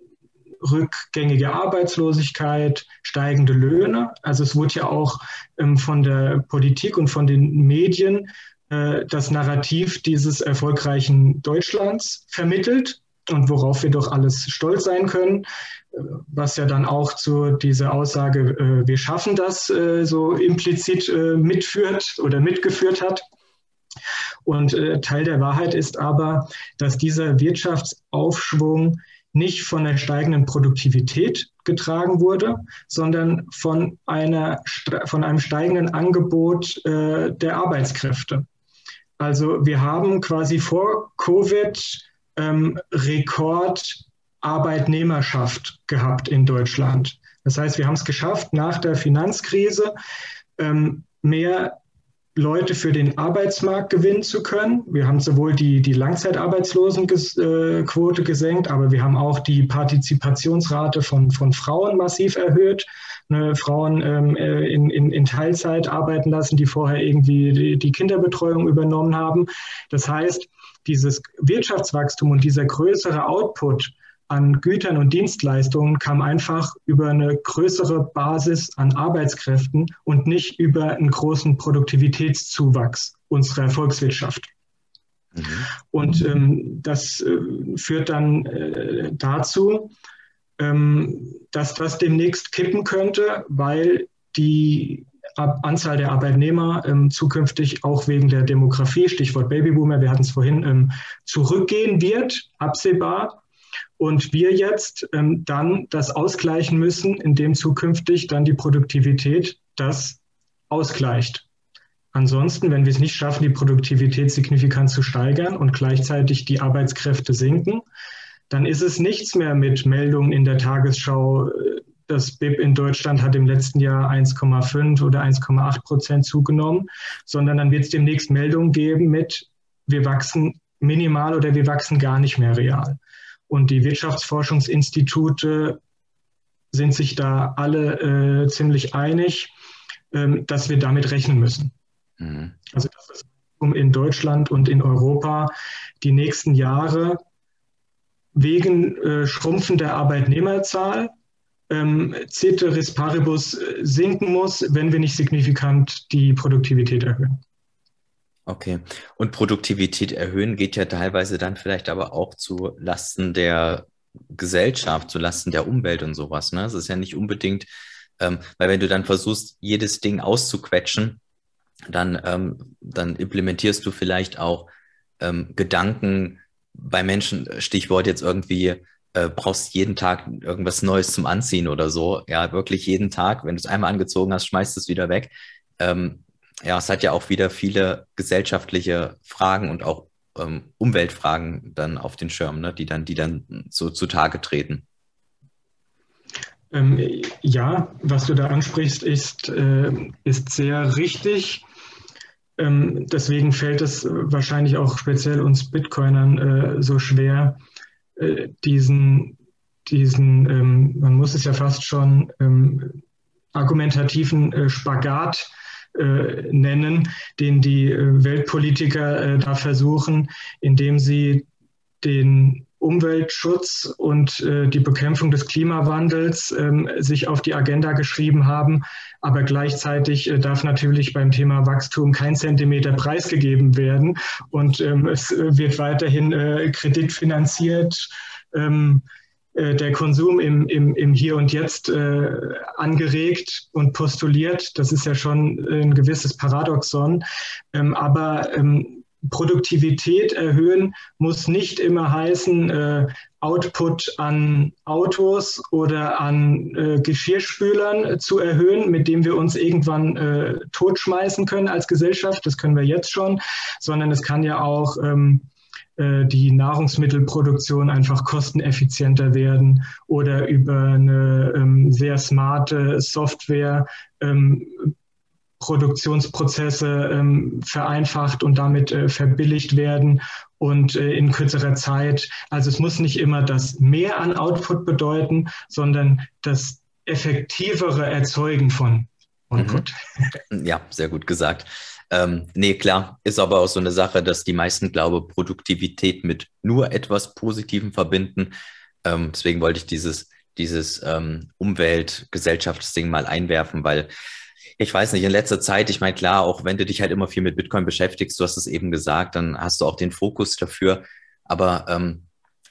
rückgängige Arbeitslosigkeit, steigende Löhne. Also es wurde ja auch ähm, von der Politik und von den Medien äh, das Narrativ dieses erfolgreichen Deutschlands vermittelt und worauf wir doch alles stolz sein können, äh, was ja dann auch zu dieser Aussage, äh, wir schaffen das, so implizit mitführt oder mitgeführt hat. Und Teil der Wahrheit ist aber, dass dieser Wirtschaftsaufschwung nicht von der steigenden Produktivität getragen wurde, sondern von, einer, von einem steigenden Angebot der Arbeitskräfte. Also wir haben quasi vor Covid ähm, Rekordarbeitnehmerschaft gehabt in Deutschland. Das heißt, wir haben es geschafft, nach der Finanzkrise ähm, mehr Leute für den Arbeitsmarkt gewinnen zu können. Wir haben sowohl die, die Langzeitarbeitslosenquote äh, gesenkt, aber wir haben auch die Partizipationsrate von, von Frauen massiv erhöht. Ne, Frauen ähm, äh, in, in, in Teilzeit arbeiten lassen, die vorher irgendwie die, die Kinderbetreuung übernommen haben. Das heißt, dieses Wirtschaftswachstum und dieser größere Output an Gütern und Dienstleistungen kam einfach über eine größere Basis an Arbeitskräften und nicht über einen großen Produktivitätszuwachs unserer Volkswirtschaft. Mhm. Und ähm, das äh, führt dann äh, dazu, ähm, dass das demnächst kippen könnte, weil die Ab Anzahl der Arbeitnehmer ähm, zukünftig auch wegen der Demografie, Stichwort Babyboomer, wir hatten es vorhin, ähm, zurückgehen wird, absehbar. Und wir jetzt ähm, dann das ausgleichen müssen, indem zukünftig dann die Produktivität das ausgleicht. Ansonsten, wenn wir es nicht schaffen, die Produktivität signifikant zu steigern und gleichzeitig die Arbeitskräfte sinken, dann ist es nichts mehr mit Meldungen in der Tagesschau. Das BIP in Deutschland hat im letzten Jahr 1,5 oder 1,8 Prozent zugenommen, sondern dann wird es demnächst Meldungen geben mit, wir wachsen minimal oder wir wachsen gar nicht mehr real. Und die Wirtschaftsforschungsinstitute sind sich da alle äh, ziemlich einig, ähm, dass wir damit rechnen müssen. Mhm. Also dass das in Deutschland und in Europa die nächsten Jahre wegen äh, schrumpfender Arbeitnehmerzahl ähm, Ceteris Paribus äh, sinken muss, wenn wir nicht signifikant die Produktivität erhöhen. Okay. Und Produktivität erhöhen geht ja teilweise dann vielleicht aber auch zu Lasten der Gesellschaft, zu Lasten der Umwelt und sowas. Ne? Es ist ja nicht unbedingt, ähm, weil wenn du dann versuchst, jedes Ding auszuquetschen, dann, ähm, dann implementierst du vielleicht auch ähm, Gedanken bei Menschen, Stichwort jetzt irgendwie, äh, brauchst jeden Tag irgendwas Neues zum Anziehen oder so. Ja, wirklich jeden Tag. Wenn du es einmal angezogen hast, schmeißt es wieder weg. Ähm, ja, es hat ja auch wieder viele gesellschaftliche Fragen und auch ähm, Umweltfragen dann auf den Schirm, ne, die dann, die dann so zutage treten. Ähm, ja, was du da ansprichst, ist, äh, ist sehr richtig. Ähm, deswegen fällt es wahrscheinlich auch speziell uns Bitcoinern äh, so schwer, äh, diesen, diesen ähm, man muss es ja fast schon ähm, argumentativen äh, Spagat äh, nennen, den die äh, Weltpolitiker äh, da versuchen, indem sie den Umweltschutz und äh, die Bekämpfung des Klimawandels ähm, sich auf die Agenda geschrieben haben. Aber gleichzeitig äh, darf natürlich beim Thema Wachstum kein Zentimeter preisgegeben werden. Und ähm, es wird weiterhin äh, kreditfinanziert. Ähm, äh, der Konsum im, im, im Hier und Jetzt äh, angeregt und postuliert. Das ist ja schon ein gewisses Paradoxon. Ähm, aber ähm, Produktivität erhöhen muss nicht immer heißen, äh, Output an Autos oder an äh, Geschirrspülern zu erhöhen, mit dem wir uns irgendwann äh, totschmeißen können als Gesellschaft. Das können wir jetzt schon, sondern es kann ja auch ähm, äh, die Nahrungsmittelproduktion einfach kosteneffizienter werden oder über eine ähm, sehr smarte Software ähm, Produktionsprozesse ähm, vereinfacht und damit äh, verbilligt werden und äh, in kürzerer Zeit. Also es muss nicht immer das Mehr an Output bedeuten, sondern das effektivere Erzeugen von Output. Mhm. Ja, sehr gut gesagt. Ähm, nee, klar, ist aber auch so eine Sache, dass die meisten, glaube Produktivität mit nur etwas Positivem verbinden. Ähm, deswegen wollte ich dieses, dieses ähm, Umwelt-Gesellschaftsding mal einwerfen, weil ich weiß nicht, in letzter Zeit, ich meine, klar, auch wenn du dich halt immer viel mit Bitcoin beschäftigst, du hast es eben gesagt, dann hast du auch den Fokus dafür. Aber ähm,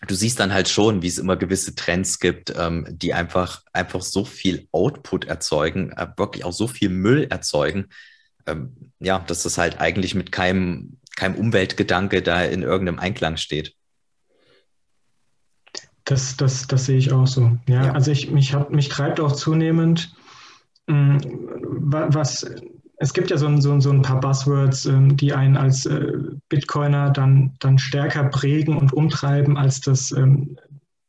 du siehst dann halt schon, wie es immer gewisse Trends gibt, ähm, die einfach, einfach so viel Output erzeugen, äh, wirklich auch so viel Müll erzeugen, ähm, ja, dass das halt eigentlich mit keinem, keinem Umweltgedanke da in irgendeinem Einklang steht. Das, das, das sehe ich auch so. Ja, ja. also ich, mich, hab, mich treibt auch zunehmend, mh, mm, was es gibt ja so ein, so, so ein paar Buzzwords, ähm, die einen als äh, Bitcoiner dann, dann stärker prägen und umtreiben, als das ähm,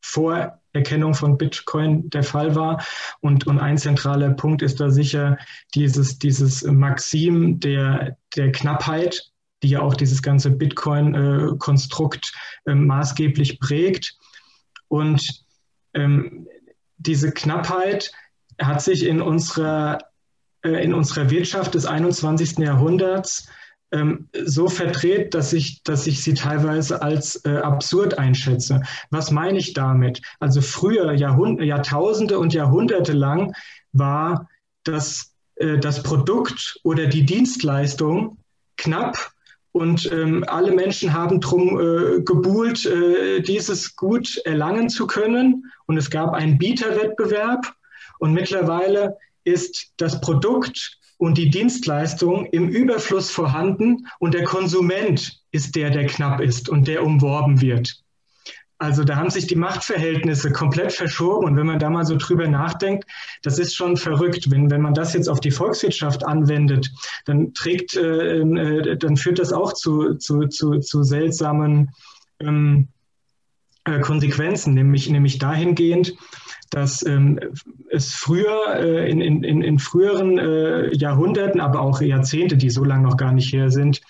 vor Erkennung von Bitcoin der Fall war. Und, und ein zentraler Punkt ist da sicher dieses, dieses Maxim der, der Knappheit, die ja auch dieses ganze Bitcoin-Konstrukt äh, maßgeblich prägt. Und ähm, diese Knappheit hat sich in unserer, äh, in unserer Wirtschaft des 21. Jahrhunderts ähm, so verdreht, dass ich, dass ich sie teilweise als äh, absurd einschätze. Was meine ich damit? Also früher, Jahrhund Jahrtausende und Jahrhunderte lang war das, äh, das Produkt oder die Dienstleistung knapp und ähm, alle Menschen haben drum äh, gebuhlt, äh, dieses Gut erlangen zu können. Und es gab einen Bieterwettbewerb. Und mittlerweile ist das Produkt und die Dienstleistung im Überfluss vorhanden und der Konsument ist der, der knapp ist und der umworben wird. Also da haben sich die Machtverhältnisse komplett verschoben und wenn man da mal so drüber nachdenkt, das ist schon verrückt. Wenn, wenn man das jetzt auf die Volkswirtschaft anwendet, dann trägt, äh, äh, dann führt das auch zu, zu, zu, zu seltsamen ähm, äh, Konsequenzen, nämlich, nämlich dahingehend, dass ähm, es früher, äh, in, in, in früheren äh, Jahrhunderten, aber auch Jahrzehnte, die so lange noch gar nicht her sind,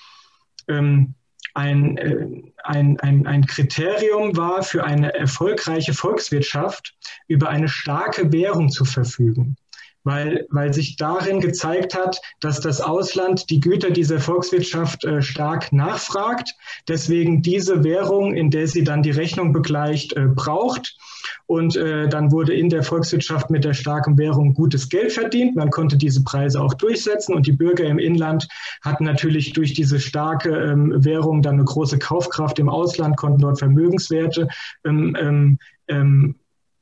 ähm, ein, äh, ein, ein, ein Kriterium war für eine erfolgreiche Volkswirtschaft, über eine starke Währung zu verfügen weil, weil sich darin gezeigt hat, dass das Ausland die Güter dieser Volkswirtschaft äh, stark nachfragt, deswegen diese Währung, in der sie dann die Rechnung begleicht, äh, braucht. Und äh, dann wurde in der Volkswirtschaft mit der starken Währung gutes Geld verdient. Man konnte diese Preise auch durchsetzen und die Bürger im Inland hatten natürlich durch diese starke ähm, Währung dann eine große Kaufkraft im Ausland, konnten dort Vermögenswerte ähm, ähm, ähm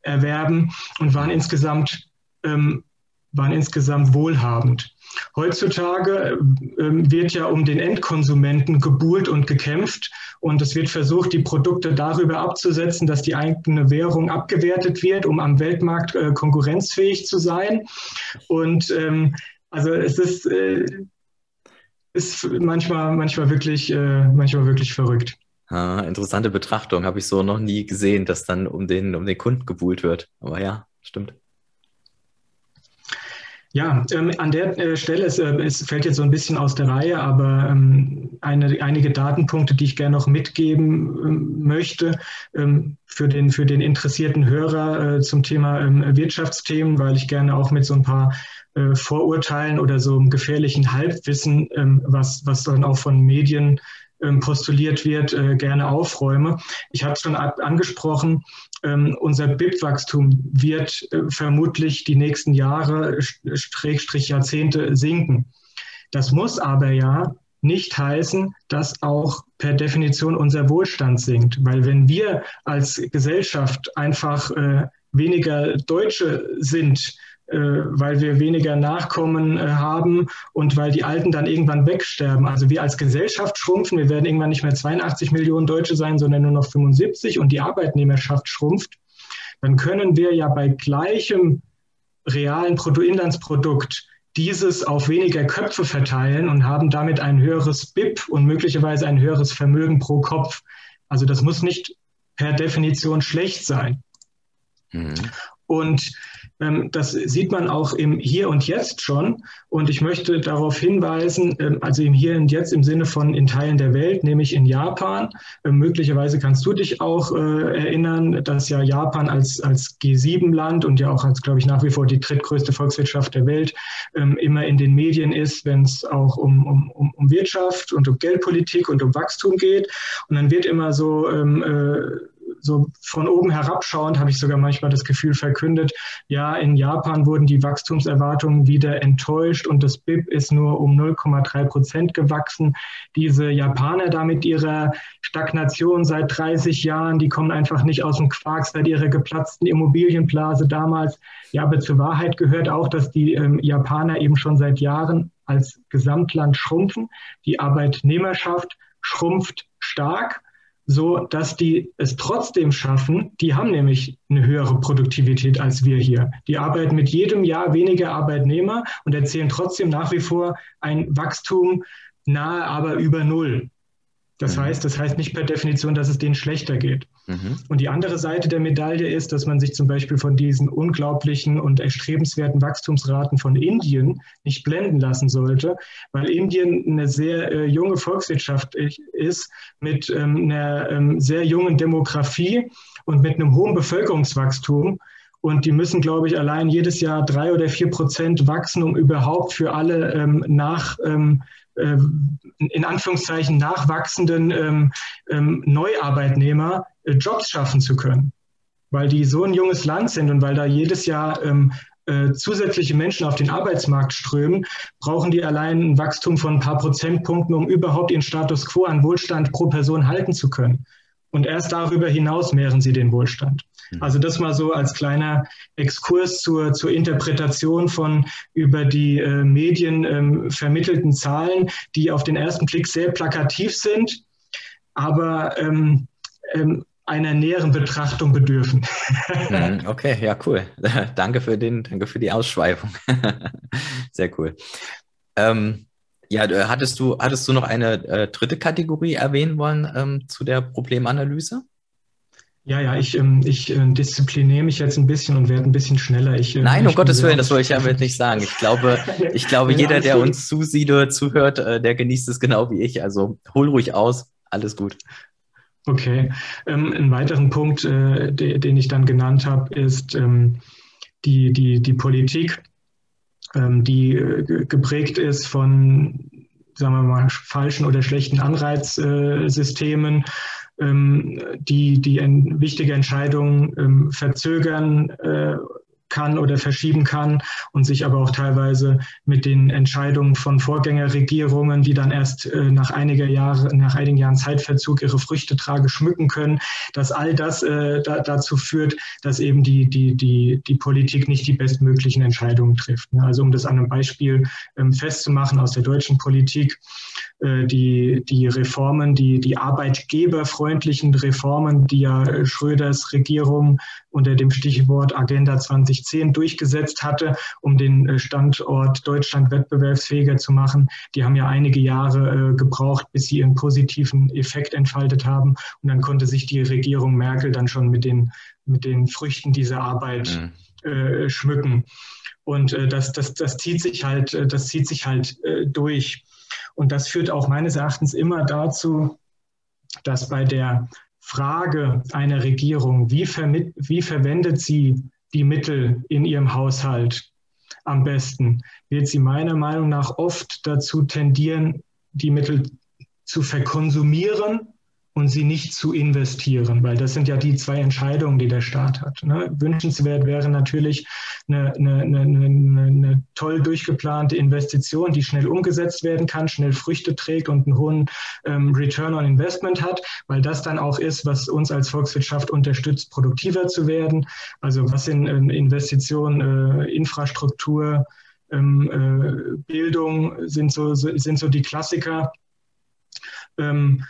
erwerben und waren insgesamt ähm, waren insgesamt wohlhabend. Heutzutage äh, wird ja um den Endkonsumenten gebuhlt und gekämpft und es wird versucht, die Produkte darüber abzusetzen, dass die eigene Währung abgewertet wird, um am Weltmarkt äh, konkurrenzfähig zu sein. Und ähm, also es ist, äh, ist manchmal, manchmal, wirklich, äh, manchmal wirklich verrückt. Ah, interessante Betrachtung, habe ich so noch nie gesehen, dass dann um den, um den Kunden gebuhlt wird. Aber ja, stimmt. Ja, ähm, an der äh, Stelle, es, äh, es, fällt jetzt so ein bisschen aus der Reihe, aber ähm, eine, einige Datenpunkte, die ich gerne noch mitgeben ähm, möchte ähm, für, den, für den interessierten Hörer äh, zum Thema ähm, Wirtschaftsthemen, weil ich gerne auch mit so ein paar äh, Vorurteilen oder so einem gefährlichen Halbwissen, ähm, was, was dann auch von Medien postuliert wird, äh, gerne aufräume. Ich habe es schon angesprochen, ähm, unser BIP-Wachstum wird äh, vermutlich die nächsten Jahre, Schrägstrich Jahrzehnte sinken. Das muss aber ja nicht heißen, dass auch per Definition unser Wohlstand sinkt. Weil wenn wir als Gesellschaft einfach äh, weniger Deutsche sind, äh, weil wir weniger Nachkommen äh, haben und weil die Alten dann irgendwann wegsterben. Also wir als Gesellschaft schrumpfen, wir werden irgendwann nicht mehr 82 Millionen Deutsche sein, sondern nur noch 75 und die Arbeitnehmerschaft schrumpft, dann können wir ja bei gleichem realen Bruttoinlandsprodukt dieses auf weniger Köpfe verteilen und haben damit ein höheres BIP und möglicherweise ein höheres Vermögen pro Kopf. Also das muss nicht per Definition schlecht sein. Mhm. Und das sieht man auch im Hier und Jetzt schon. Und ich möchte darauf hinweisen, ähm, also im Hier und Jetzt im Sinne von in Teilen der Welt, nämlich in Japan. Ähm, möglicherweise kannst du dich auch äh, erinnern, dass ja Japan als, als G7-Land und ja auch als, glaube ich, nach wie vor die drittgrößte Volkswirtschaft der Welt immer in den Medien ist, wenn es auch um, um, um Wirtschaft und um Geldpolitik und um Wachstum geht. Und dann wird immer so äh, so von oben herabschauend habe ich sogar manchmal das Gefühl verkündet, ja, in Japan wurden die Wachstumserwartungen wieder enttäuscht und das BIP ist nur um 0,3 Prozent gewachsen. Diese Japaner da mit ihrer Stagnation seit 30 Jahren, die kommen einfach nicht aus dem Quark seit ihrer geplatzten Immobilienblase damals. Ja, aber zur Wahrheit gehört auch, dass die ähm, Japaner eben schon seit Jahren als Gesamtland schrumpfen. Die Arbeitnehmerschaft schrumpft stark so dass die es trotzdem schaffen. Die haben nämlich eine höhere Produktivität als wir hier. Die arbeiten mit jedem Jahr weniger Arbeitnehmer und erzählen trotzdem nach wie vor ein Wachstum nahe, aber über Null. Das mhm. heißt, das heißt nicht per Definition, dass es denen schlechter geht. Mhm. Und die andere Seite der Medaille ist, dass man sich zum Beispiel von diesen unglaublichen und erstrebenswerten Wachstumsraten von Indien nicht blenden lassen sollte, weil Indien eine sehr äh, junge Volkswirtschaft ist mit ähm, einer ähm, sehr jungen Demografie und mit einem hohen Bevölkerungswachstum. Und die müssen, glaube ich, allein jedes Jahr drei oder vier Prozent wachsen, um überhaupt für alle ähm, nach ähm, in Anführungszeichen nachwachsenden ähm, ähm, Neuarbeitnehmer äh, Jobs schaffen zu können. Weil die so ein junges Land sind und weil da jedes Jahr ähm, äh, zusätzliche Menschen auf den Arbeitsmarkt strömen, brauchen die allein ein Wachstum von ein paar Prozentpunkten, um überhaupt ihren Status quo an Wohlstand pro Person halten zu können. Und erst darüber hinaus mehren sie den Wohlstand. Mhm. Also das mal so als kleiner Exkurs zur, zur Interpretation von über die äh, Medien ähm, vermittelten Zahlen, die auf den ersten Blick sehr plakativ sind, aber ähm, ähm, einer näheren Betrachtung bedürfen. Mhm, okay, ja, cool. (laughs) danke für den, danke für die Ausschweifung. (laughs) Sehr cool. Ähm, ja, hattest du, hattest du noch eine äh, dritte Kategorie erwähnen wollen ähm, zu der Problemanalyse? Ja, ja, ich, ähm, ich äh, diszipliniere mich jetzt ein bisschen und werde ein bisschen schneller. Ich, äh, Nein, um Gottes Willen, das wollte ich damit nicht sagen. Ich glaube, (laughs) ich glaube, jeder, der uns zusieht oder zuhört, äh, der genießt es genau wie ich. Also hol ruhig aus, alles gut. Okay. Ähm, ein weiteren Punkt, äh, de, den ich dann genannt habe, ist ähm, die, die, die Politik die äh, geprägt ist von, sagen wir mal, falschen oder schlechten Anreizsystemen, ähm, die, die wichtige Entscheidungen ähm, verzögern äh, kann oder verschieben kann und sich aber auch teilweise mit den Entscheidungen von Vorgängerregierungen, die dann erst äh, nach einiger Jahre, nach einigen Jahren Zeitverzug ihre Früchte trage, schmücken können, dass all das äh, da, dazu führt, dass eben die, die, die, die Politik nicht die bestmöglichen Entscheidungen trifft. Also um das an einem Beispiel ähm, festzumachen aus der deutschen Politik, äh, die, die Reformen, die, die arbeitgeberfreundlichen Reformen, die ja Schröders Regierung unter dem Stichwort Agenda 2010 durchgesetzt hatte, um den äh, Standort Deutschland wettbewerbsfähiger zu machen. Die haben ja einige Jahre äh, gebraucht, bis sie ihren positiven Effekt entfaltet haben. Und dann konnte sich die Regierung Merkel dann schon mit den, mit den Früchten dieser Arbeit mhm. äh, schmücken. Und äh, das, das, das zieht sich halt, das zieht sich halt durch. Und das führt auch meines Erachtens immer dazu, dass bei der Frage einer Regierung, wie, wie verwendet sie die Mittel in ihrem Haushalt am besten, wird sie meiner Meinung nach oft dazu tendieren, die Mittel zu verkonsumieren und sie nicht zu investieren, weil das sind ja die zwei Entscheidungen, die der Staat hat. Ne? Wünschenswert wäre natürlich eine, eine, eine, eine, toll durchgeplante Investition, die schnell umgesetzt werden kann, schnell Früchte trägt und einen hohen ähm, Return on Investment hat, weil das dann auch ist, was uns als Volkswirtschaft unterstützt, produktiver zu werden. Also was in, in Investitionen, äh, Infrastruktur, ähm, äh, Bildung sind so, sind so die Klassiker. Ähm,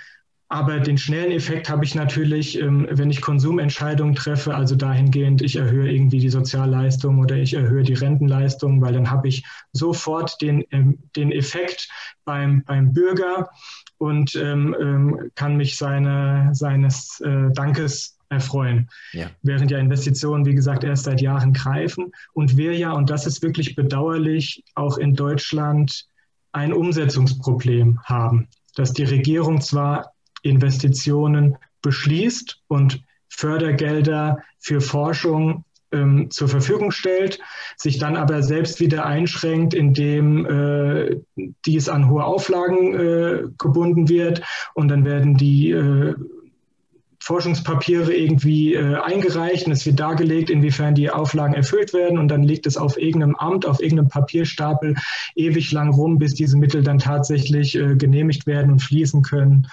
aber den schnellen Effekt habe ich natürlich, ähm, wenn ich Konsumentscheidungen treffe, also dahingehend, ich erhöhe irgendwie die Sozialleistung oder ich erhöhe die Rentenleistung, weil dann habe ich sofort den, ähm, den Effekt beim, beim Bürger und ähm, kann mich seine, seines äh, Dankes erfreuen. Ja. Während ja Investitionen, wie gesagt, erst seit Jahren greifen und wir ja, und das ist wirklich bedauerlich, auch in Deutschland ein Umsetzungsproblem haben dass die Regierung zwar Investitionen beschließt und Fördergelder für Forschung ähm, zur Verfügung stellt, sich dann aber selbst wieder einschränkt, indem äh, dies an hohe Auflagen äh, gebunden wird und dann werden die äh, Forschungspapiere irgendwie äh, eingereicht und es wird dargelegt, inwiefern die Auflagen erfüllt werden und dann liegt es auf irgendeinem Amt, auf irgendeinem Papierstapel ewig lang rum, bis diese Mittel dann tatsächlich äh, genehmigt werden und fließen können.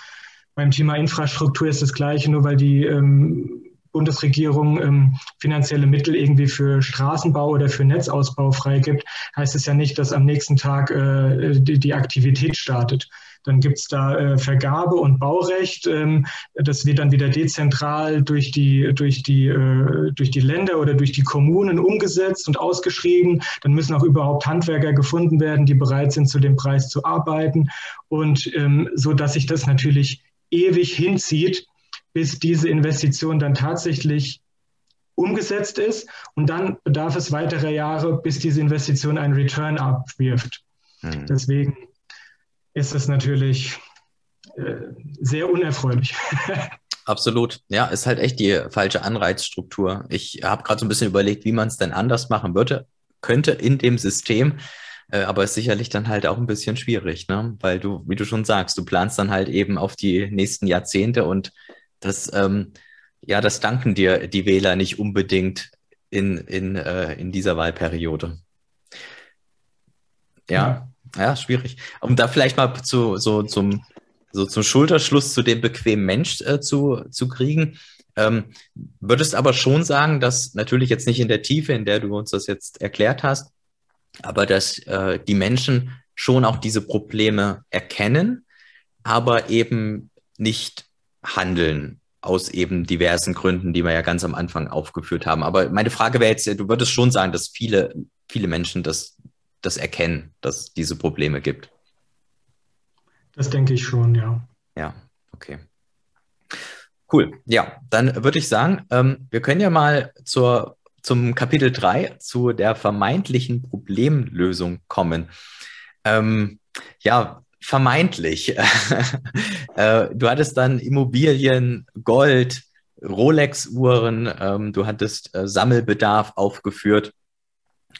Beim Thema Infrastruktur ist das Gleiche, nur weil die ähm, Bundesregierung ähm, finanzielle Mittel irgendwie für Straßenbau oder für Netzausbau freigibt, heißt es ja nicht, dass am nächsten Tag äh, die, die Aktivität startet. Dann gibt es da äh, Vergabe und Baurecht. Ähm, das wird dann wieder dezentral durch die, durch, die, äh, durch die Länder oder durch die Kommunen umgesetzt und ausgeschrieben. Dann müssen auch überhaupt Handwerker gefunden werden, die bereit sind, zu dem Preis zu arbeiten. Und ähm, so dass sich das natürlich ewig hinzieht, bis diese Investition dann tatsächlich umgesetzt ist. Und dann bedarf es weiterer Jahre, bis diese Investition einen Return abwirft. Mhm. Deswegen ist es natürlich äh, sehr unerfreulich. (laughs) Absolut. Ja, ist halt echt die falsche Anreizstruktur. Ich habe gerade so ein bisschen überlegt, wie man es denn anders machen würde, könnte in dem System. Äh, aber ist sicherlich dann halt auch ein bisschen schwierig, ne? Weil du, wie du schon sagst, du planst dann halt eben auf die nächsten Jahrzehnte und das, ähm, ja, das danken dir die Wähler nicht unbedingt in, in, äh, in dieser Wahlperiode. Ja. ja. Ja, schwierig. Um da vielleicht mal zu, so zum, so zum Schulterschluss zu dem bequemen Mensch äh, zu, zu kriegen. Ähm, würdest aber schon sagen, dass natürlich jetzt nicht in der Tiefe, in der du uns das jetzt erklärt hast, aber dass äh, die Menschen schon auch diese Probleme erkennen, aber eben nicht handeln aus eben diversen Gründen, die wir ja ganz am Anfang aufgeführt haben. Aber meine Frage wäre jetzt, du würdest schon sagen, dass viele, viele Menschen das das erkennen, dass es diese Probleme gibt. Das denke ich schon, ja. Ja, okay. Cool. Ja, dann würde ich sagen, ähm, wir können ja mal zur, zum Kapitel 3, zu der vermeintlichen Problemlösung kommen. Ähm, ja, vermeintlich. (laughs) äh, du hattest dann Immobilien, Gold, Rolex-Uhren, ähm, du hattest äh, Sammelbedarf aufgeführt.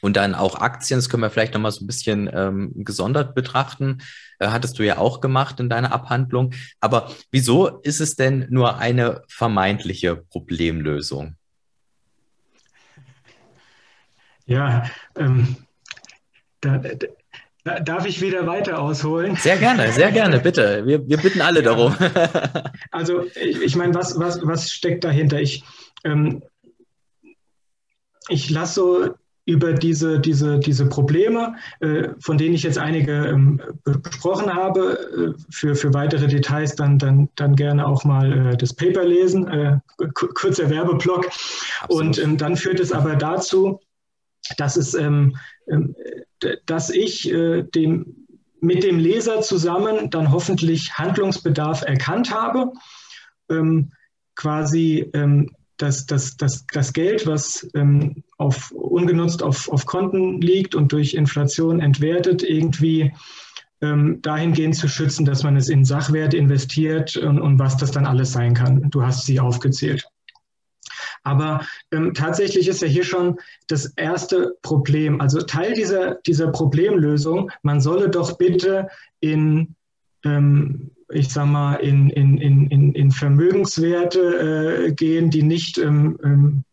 Und dann auch Aktien, das können wir vielleicht nochmal so ein bisschen ähm, gesondert betrachten. Äh, hattest du ja auch gemacht in deiner Abhandlung. Aber wieso ist es denn nur eine vermeintliche Problemlösung? Ja, ähm, da, da, darf ich wieder weiter ausholen? Sehr gerne, sehr gerne, bitte. Wir, wir bitten alle ja. darum. (laughs) (laughs) also ich, ich meine, was, was, was steckt dahinter? Ich, ähm, ich lasse so über diese, diese, diese Probleme, äh, von denen ich jetzt einige ähm, besprochen habe. Äh, für, für weitere Details dann, dann, dann gerne auch mal äh, das Paper lesen, äh, kurzer Werbeblock. Und ähm, dann führt es aber dazu, dass, es, ähm, ähm dass ich äh, dem, mit dem Leser zusammen dann hoffentlich Handlungsbedarf erkannt habe. Ähm, quasi ähm, dass das, das, das Geld, was ähm, auf, ungenutzt auf, auf Konten liegt und durch Inflation entwertet, irgendwie ähm, dahingehend zu schützen, dass man es in Sachwerte investiert und, und was das dann alles sein kann. Du hast sie aufgezählt. Aber ähm, tatsächlich ist ja hier schon das erste Problem. Also Teil dieser, dieser Problemlösung, man solle doch bitte in ähm, ich sag mal, in, in, in, in Vermögenswerte äh, gehen, die nicht ähm, ähm,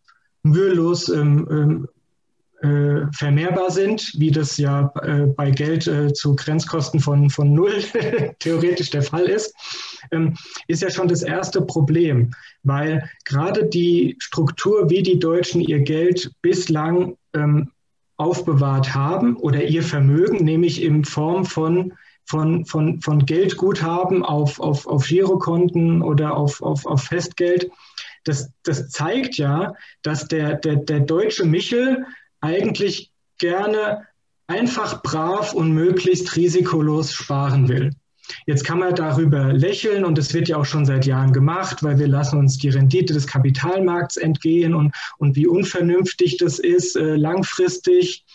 mühelos ähm, ähm, äh, vermehrbar sind, wie das ja äh, bei Geld äh, zu Grenzkosten von, von null (laughs) theoretisch der Fall ist, ähm, ist ja schon das erste Problem, weil gerade die Struktur, wie die Deutschen ihr Geld bislang ähm, aufbewahrt haben oder ihr Vermögen, nämlich in Form von von, von, von Geldguthaben auf, auf, auf Girokonten oder auf, auf, auf Festgeld. Das, das zeigt ja, dass der, der, der deutsche Michel eigentlich gerne einfach brav und möglichst risikolos sparen will. Jetzt kann man darüber lächeln und es wird ja auch schon seit Jahren gemacht, weil wir lassen uns die Rendite des Kapitalmarkts entgehen und, und wie unvernünftig das ist äh, langfristig.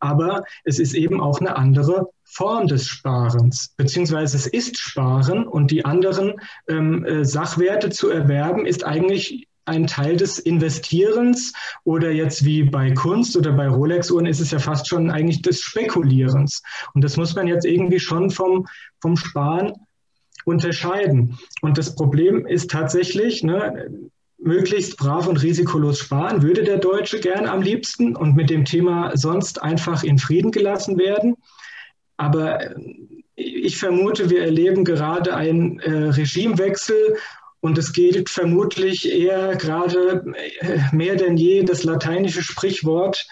Aber es ist eben auch eine andere Form des Sparens, beziehungsweise es ist Sparen und die anderen ähm, äh, Sachwerte zu erwerben, ist eigentlich ein Teil des Investierens oder jetzt wie bei Kunst oder bei Rolex-Uhren ist es ja fast schon eigentlich des Spekulierens. Und das muss man jetzt irgendwie schon vom, vom Sparen unterscheiden. Und das Problem ist tatsächlich, ne, möglichst brav und risikolos sparen, würde der Deutsche gern am liebsten und mit dem Thema sonst einfach in Frieden gelassen werden. Aber ich vermute, wir erleben gerade einen äh, Regimewechsel Und es gilt vermutlich eher gerade äh, mehr denn je das lateinische Sprichwort,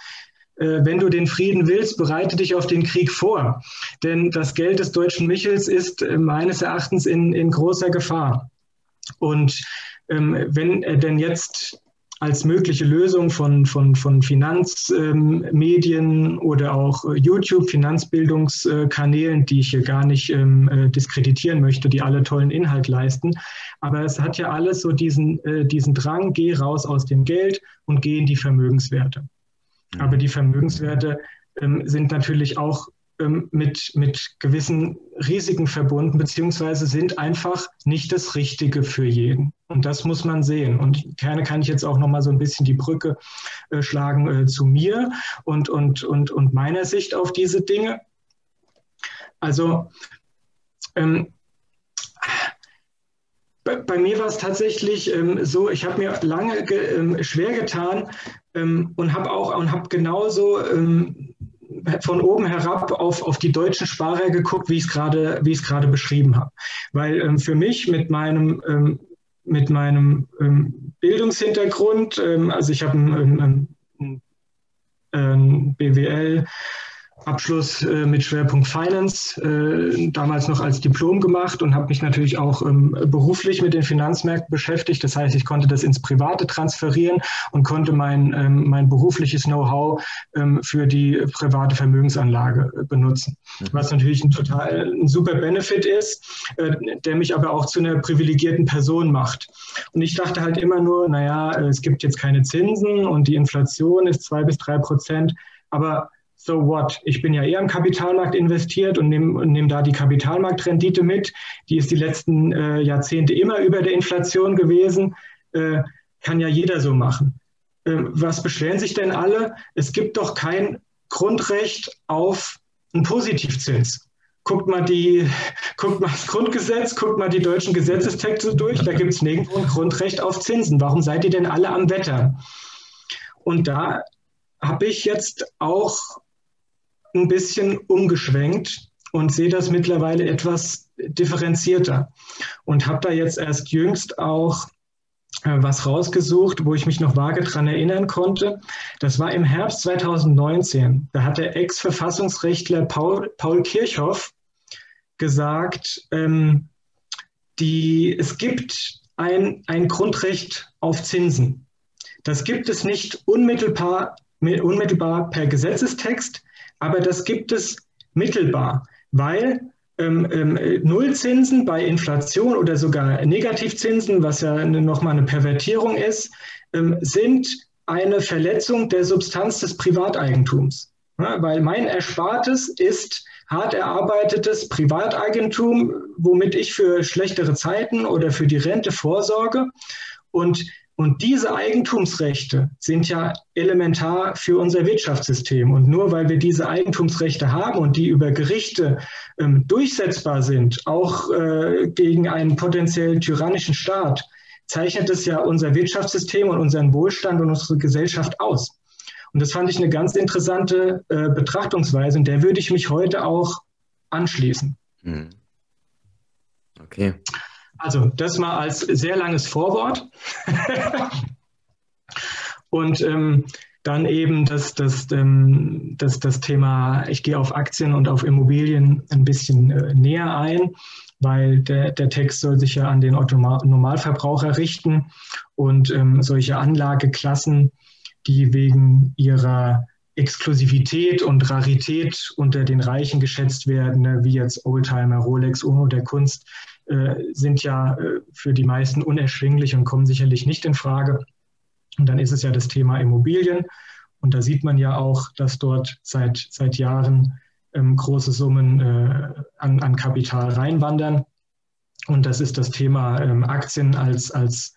äh, wenn du den Frieden willst, bereite dich auf den Krieg vor. Denn das Geld des deutschen Michels ist äh, meines Erachtens in, in großer Gefahr. Und ähm, wenn denn jetzt als mögliche Lösung von, von, von Finanzmedien ähm, oder auch YouTube, Finanzbildungskanälen, die ich hier gar nicht ähm, äh, diskreditieren möchte, die alle tollen Inhalt leisten. Aber es hat ja alles so diesen, äh, diesen Drang, geh raus aus dem Geld und geh in die Vermögenswerte. Mhm. Aber die Vermögenswerte ähm, sind natürlich auch mit, mit gewissen Risiken verbunden, beziehungsweise sind einfach nicht das Richtige für jeden. Und das muss man sehen. Und gerne kann ich jetzt auch nochmal so ein bisschen die Brücke äh, schlagen äh, zu mir und, und, und, und meiner Sicht auf diese Dinge. Also, ähm, bei, bei, mir war es tatsächlich ähm, so, ich habe mir lange ge, ähm, schwer getan ähm, und habe auch und habe genauso ähm, von oben herab auf, auf die deutschen Sparer geguckt, wie ich es gerade, beschrieben habe. Weil ähm, für mich mit meinem, ähm, mit meinem ähm, Bildungshintergrund, ähm, also ich habe ein, ein, ein BWL, Abschluss äh, mit Schwerpunkt Finance, äh, damals noch als Diplom gemacht und habe mich natürlich auch ähm, beruflich mit den Finanzmärkten beschäftigt. Das heißt, ich konnte das ins Private transferieren und konnte mein, ähm, mein berufliches Know-how ähm, für die private Vermögensanlage äh, benutzen. Mhm. Was natürlich ein total ein super Benefit ist, äh, der mich aber auch zu einer privilegierten Person macht. Und ich dachte halt immer nur, naja, es gibt jetzt keine Zinsen und die Inflation ist zwei bis drei Prozent. Aber so what? Ich bin ja eher im Kapitalmarkt investiert und nehme nehm da die Kapitalmarktrendite mit. Die ist die letzten äh, Jahrzehnte immer über der Inflation gewesen. Äh, kann ja jeder so machen. Äh, was beschweren sich denn alle? Es gibt doch kein Grundrecht auf einen Positivzins. Guckt mal, die, (laughs) guckt mal das Grundgesetz, guckt mal die deutschen Gesetzestexte durch, da gibt es nirgendwo ein Grundrecht auf Zinsen. Warum seid ihr denn alle am Wetter? Und da habe ich jetzt auch ein bisschen umgeschwenkt und sehe das mittlerweile etwas differenzierter und habe da jetzt erst jüngst auch äh, was rausgesucht, wo ich mich noch vage daran erinnern konnte. Das war im Herbst 2019. Da hat der Ex-Verfassungsrechtler Paul, Paul Kirchhoff gesagt, ähm, die, es gibt ein, ein Grundrecht auf Zinsen. Das gibt es nicht unmittelbar, unmittelbar per Gesetzestext, aber das gibt es mittelbar, weil ähm, ähm, Nullzinsen bei Inflation oder sogar Negativzinsen, was ja nochmal eine Pervertierung ist, ähm, sind eine Verletzung der Substanz des Privateigentums. Ja, weil mein Erspartes ist hart erarbeitetes Privateigentum, womit ich für schlechtere Zeiten oder für die Rente vorsorge. Und und diese Eigentumsrechte sind ja elementar für unser Wirtschaftssystem. Und nur weil wir diese Eigentumsrechte haben und die über Gerichte ähm, durchsetzbar sind, auch äh, gegen einen potenziell tyrannischen Staat, zeichnet es ja unser Wirtschaftssystem und unseren Wohlstand und unsere Gesellschaft aus. Und das fand ich eine ganz interessante äh, Betrachtungsweise und der würde ich mich heute auch anschließen. Hm. Okay. Also das mal als sehr langes Vorwort. (laughs) und ähm, dann eben das, das, ähm, das, das Thema, ich gehe auf Aktien und auf Immobilien ein bisschen äh, näher ein, weil der, der Text soll sich ja an den Normalverbraucher richten und ähm, solche Anlageklassen, die wegen ihrer Exklusivität und Rarität unter den Reichen geschätzt werden, ne, wie jetzt Oldtimer, Rolex, Uno der Kunst, sind ja äh, für die meisten unerschwinglich und kommen sicherlich nicht in Frage. Und dann ist es ja das Thema Immobilien. Und da sieht man ja auch, dass dort seit, seit Jahren ähm, große Summen äh, an, an Kapital reinwandern. Und das ist das Thema ähm, Aktien als, als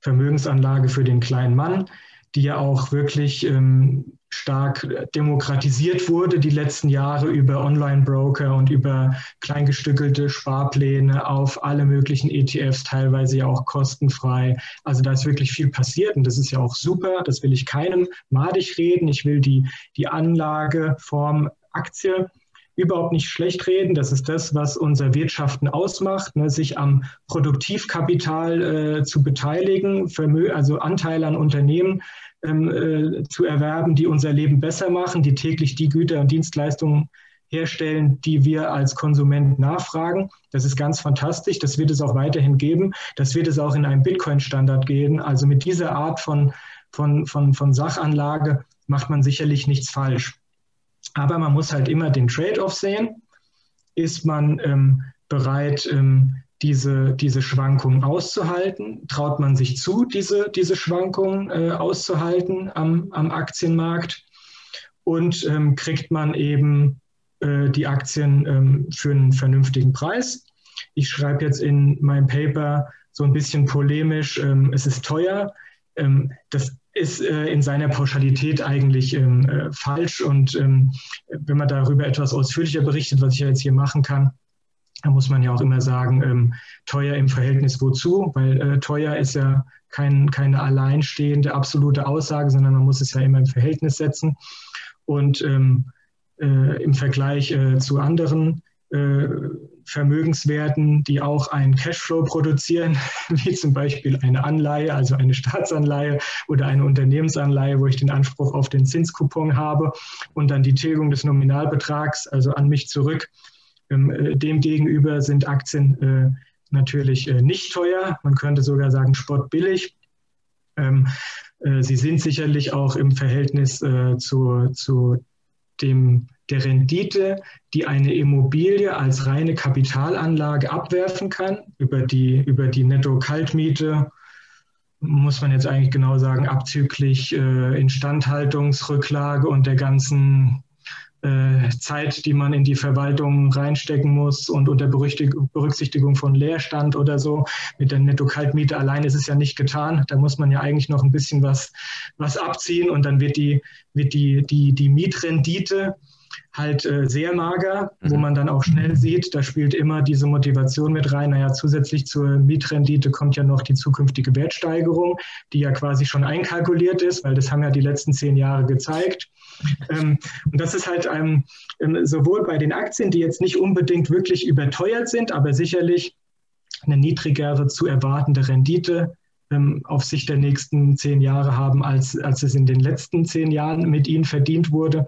Vermögensanlage für den kleinen Mann, die ja auch wirklich ähm, stark demokratisiert wurde die letzten Jahre über Online-Broker und über kleingestückelte Sparpläne auf alle möglichen ETFs, teilweise ja auch kostenfrei. Also da ist wirklich viel passiert und das ist ja auch super. Das will ich keinem madig reden. Ich will die, die Anlageform Aktie überhaupt nicht schlecht reden. Das ist das, was unser Wirtschaften ausmacht, ne, sich am Produktivkapital äh, zu beteiligen, Vermö also Anteile an Unternehmen ähm, äh, zu erwerben, die unser Leben besser machen, die täglich die Güter und Dienstleistungen herstellen, die wir als Konsument nachfragen. Das ist ganz fantastisch. Das wird es auch weiterhin geben. Das wird es auch in einem Bitcoin-Standard geben. Also mit dieser Art von, von, von, von Sachanlage macht man sicherlich nichts falsch. Aber man muss halt immer den Trade-off sehen. Ist man ähm, bereit, ähm, diese, diese Schwankungen auszuhalten? Traut man sich zu, diese, diese Schwankungen äh, auszuhalten am, am Aktienmarkt? Und ähm, kriegt man eben äh, die Aktien ähm, für einen vernünftigen Preis? Ich schreibe jetzt in meinem Paper so ein bisschen polemisch, ähm, es ist teuer. Ähm, das ist äh, in seiner Pauschalität eigentlich ähm, äh, falsch. Und ähm, wenn man darüber etwas ausführlicher berichtet, was ich ja jetzt hier machen kann, da muss man ja auch immer sagen, ähm, teuer im Verhältnis wozu, weil äh, teuer ist ja kein, keine alleinstehende absolute Aussage, sondern man muss es ja immer im Verhältnis setzen. Und ähm, äh, im Vergleich äh, zu anderen äh, Vermögenswerten, die auch einen Cashflow produzieren, (laughs) wie zum Beispiel eine Anleihe, also eine Staatsanleihe oder eine Unternehmensanleihe, wo ich den Anspruch auf den Zinskupon habe und dann die Tilgung des Nominalbetrags, also an mich zurück. Ähm, äh, Demgegenüber sind Aktien äh, natürlich äh, nicht teuer, man könnte sogar sagen spottbillig. Ähm, sie sind sicherlich auch im Verhältnis zu, zu dem der Rendite, die eine Immobilie als reine Kapitalanlage abwerfen kann, über die, über die Netto-Kaltmiete, muss man jetzt eigentlich genau sagen, abzüglich Instandhaltungsrücklage und der ganzen Zeit, die man in die Verwaltung reinstecken muss und unter Berücksichtigung von Leerstand oder so. Mit der Netto-Kaltmiete allein ist es ja nicht getan. Da muss man ja eigentlich noch ein bisschen was, was abziehen und dann wird die, wird die, die, die Mietrendite halt äh, sehr mager, mhm. wo man dann auch schnell sieht, da spielt immer diese Motivation mit rein. Naja, zusätzlich zur Mietrendite kommt ja noch die zukünftige Wertsteigerung, die ja quasi schon einkalkuliert ist, weil das haben ja die letzten zehn Jahre gezeigt. Ähm, und das ist halt ähm, sowohl bei den Aktien, die jetzt nicht unbedingt wirklich überteuert sind, aber sicherlich eine niedrigere zu erwartende Rendite ähm, auf Sicht der nächsten zehn Jahre haben, als, als es in den letzten zehn Jahren mit ihnen verdient wurde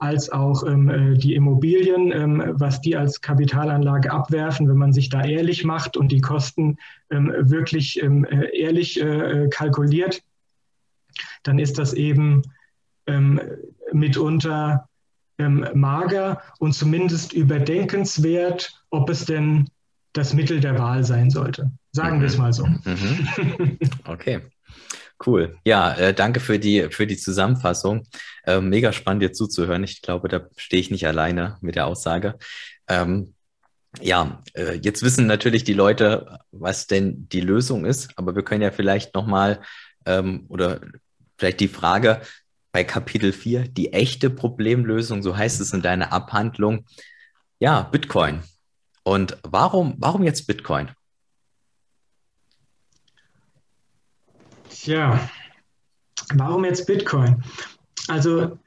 als auch ähm, äh, die Immobilien, ähm, was die als Kapitalanlage abwerfen, wenn man sich da ehrlich macht und die Kosten ähm, wirklich ähm, äh, ehrlich äh, kalkuliert, dann ist das eben ähm, mitunter ähm, mager und zumindest überdenkenswert, ob es denn das Mittel der Wahl sein sollte. Sagen mhm. wir es mal so. Mhm. (laughs) Okay. Cool. Ja, äh, danke für die, für die Zusammenfassung. Äh, mega spannend, dir zuzuhören. Ich glaube, da stehe ich nicht alleine mit der Aussage. Ähm, ja, äh, jetzt wissen natürlich die Leute, was denn die Lösung ist, aber wir können ja vielleicht nochmal ähm, oder vielleicht die Frage bei Kapitel 4, die echte Problemlösung, so heißt es in deiner Abhandlung. Ja, Bitcoin. Und warum, warum jetzt Bitcoin? Tja, warum jetzt Bitcoin? Also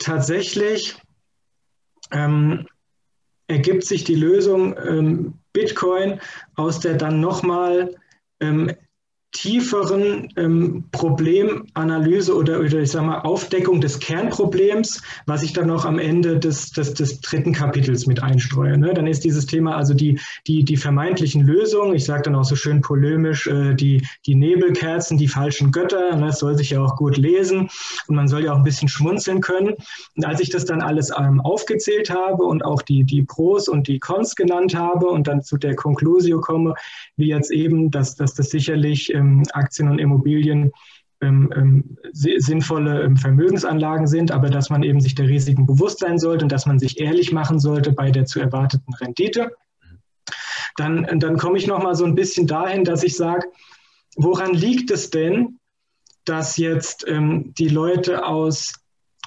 tatsächlich ähm, ergibt sich die Lösung ähm, Bitcoin aus der dann nochmal ähm, tieferen ähm, Problemanalyse oder, oder ich sag mal Aufdeckung des Kernproblems, was ich dann noch am Ende des, des, des dritten Kapitels mit einstreue. Ne? Dann ist dieses Thema also die, die, die vermeintlichen Lösungen, ich sage dann auch so schön polemisch, äh, die, die Nebelkerzen, die falschen Götter, ne? das soll sich ja auch gut lesen und man soll ja auch ein bisschen schmunzeln können. Und als ich das dann alles ähm, aufgezählt habe und auch die, die Pros und die Cons genannt habe und dann zu der Conclusio komme, wie jetzt eben, dass, dass das sicherlich ähm, Aktien und Immobilien ähm, ähm, sinnvolle ähm, Vermögensanlagen sind, aber dass man eben sich der Risiken bewusst sein sollte und dass man sich ehrlich machen sollte bei der zu erwarteten Rendite. Dann, dann komme ich noch mal so ein bisschen dahin, dass ich sage, woran liegt es denn, dass jetzt ähm, die Leute aus,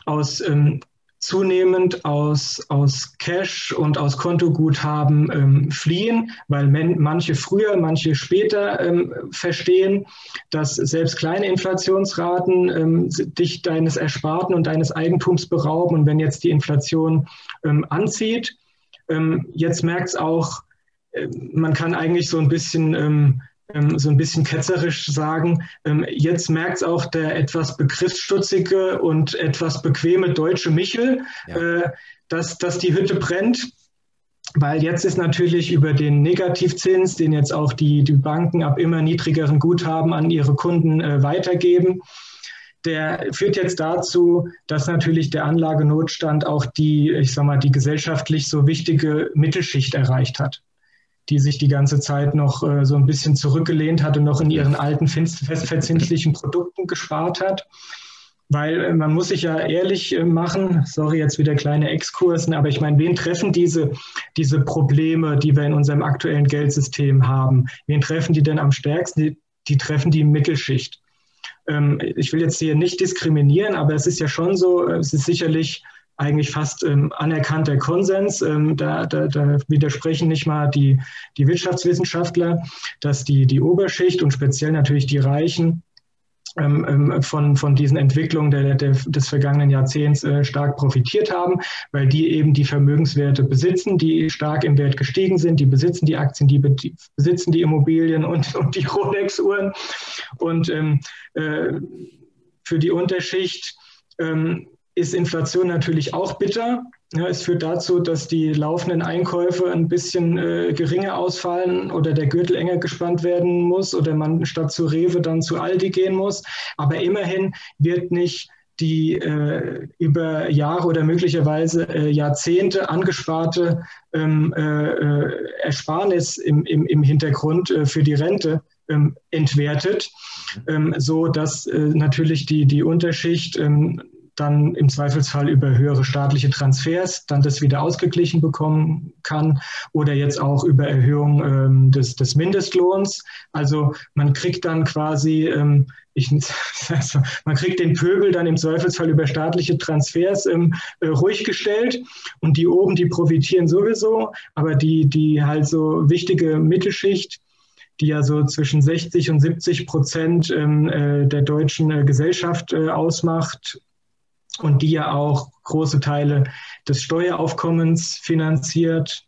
aus ähm, zunehmend aus, aus Cash und aus Kontoguthaben ähm, fliehen, weil men, manche früher, manche später ähm, verstehen, dass selbst kleine Inflationsraten ähm, dich deines Ersparten und deines Eigentums berauben. Und wenn jetzt die Inflation ähm, anzieht, ähm, jetzt merkt es auch, äh, man kann eigentlich so ein bisschen ähm, so ein bisschen ketzerisch sagen, ähm, jetzt merkt es auch der etwas begriffsstutzige und etwas bequeme deutsche Michel, ja. äh, dass, dass die Hütte brennt. Weil jetzt ist natürlich über den Negativzins, den jetzt auch die, die Banken ab immer niedrigeren Guthaben an ihre Kunden äh, weitergeben, der führt jetzt dazu, dass natürlich der Anlagenotstand auch die, ich sag mal, die gesellschaftlich so wichtige Mittelschicht erreicht hat die sich die ganze Zeit noch äh, so ein bisschen zurückgelehnt hat und noch in ihren alten festverzinslichen Produkten gespart hat. Weil äh, man muss sich ja ehrlich äh, machen, sorry, jetzt wieder kleine Exkursen, aber ich meine, wen treffen diese, diese Probleme, die wir in unserem aktuellen Geldsystem haben? Wen treffen die denn am stärksten? Die, die treffen die Mittelschicht. Ähm, ich will jetzt hier nicht diskriminieren, aber es ist ja schon so, es ist sicherlich eigentlich fast ähm, anerkannter Konsens. Ähm, da, da, da, widersprechen nicht mal die, die Wirtschaftswissenschaftler, dass die, die Oberschicht und speziell natürlich die Reichen ähm, ähm von, von diesen Entwicklungen der, der, des vergangenen Jahrzehnts äh, stark profitiert haben, weil die eben die Vermögenswerte besitzen, die stark im Wert gestiegen sind, die besitzen die Aktien, die, besitzen die Immobilien und, und die Rolex-Uhren. Und ähm, äh, für die Unterschicht ähm, ist Inflation natürlich auch bitter. Ja, es führt dazu, dass die laufenden Einkäufe ein bisschen äh, geringer ausfallen oder der Gürtel enger gespannt werden muss oder man statt zu Rewe dann zu Aldi gehen muss. Aber immerhin wird nicht die äh, über Jahre oder möglicherweise äh, Jahrzehnte angesparte ähm, äh, äh, Ersparnis im, im, im Hintergrund äh, für die Rente ähm, entwertet, ähm, so dass natürlich die, die Unterschicht ähm, dann im Zweifelsfall über höhere staatliche Transfers dann das wieder ausgeglichen bekommen kann oder jetzt auch über Erhöhung ähm, des, des Mindestlohns. Also man kriegt dann quasi, ähm, ich, (laughs) also man kriegt den Pöbel dann im Zweifelsfall über staatliche Transfers ähm, äh, ruhig gestellt und die oben, die profitieren sowieso, aber die, die halt so wichtige Mittelschicht, die ja so zwischen 60 und 70 Prozent ähm, äh, der deutschen äh, Gesellschaft äh, ausmacht, und die ja auch große Teile des Steueraufkommens finanziert,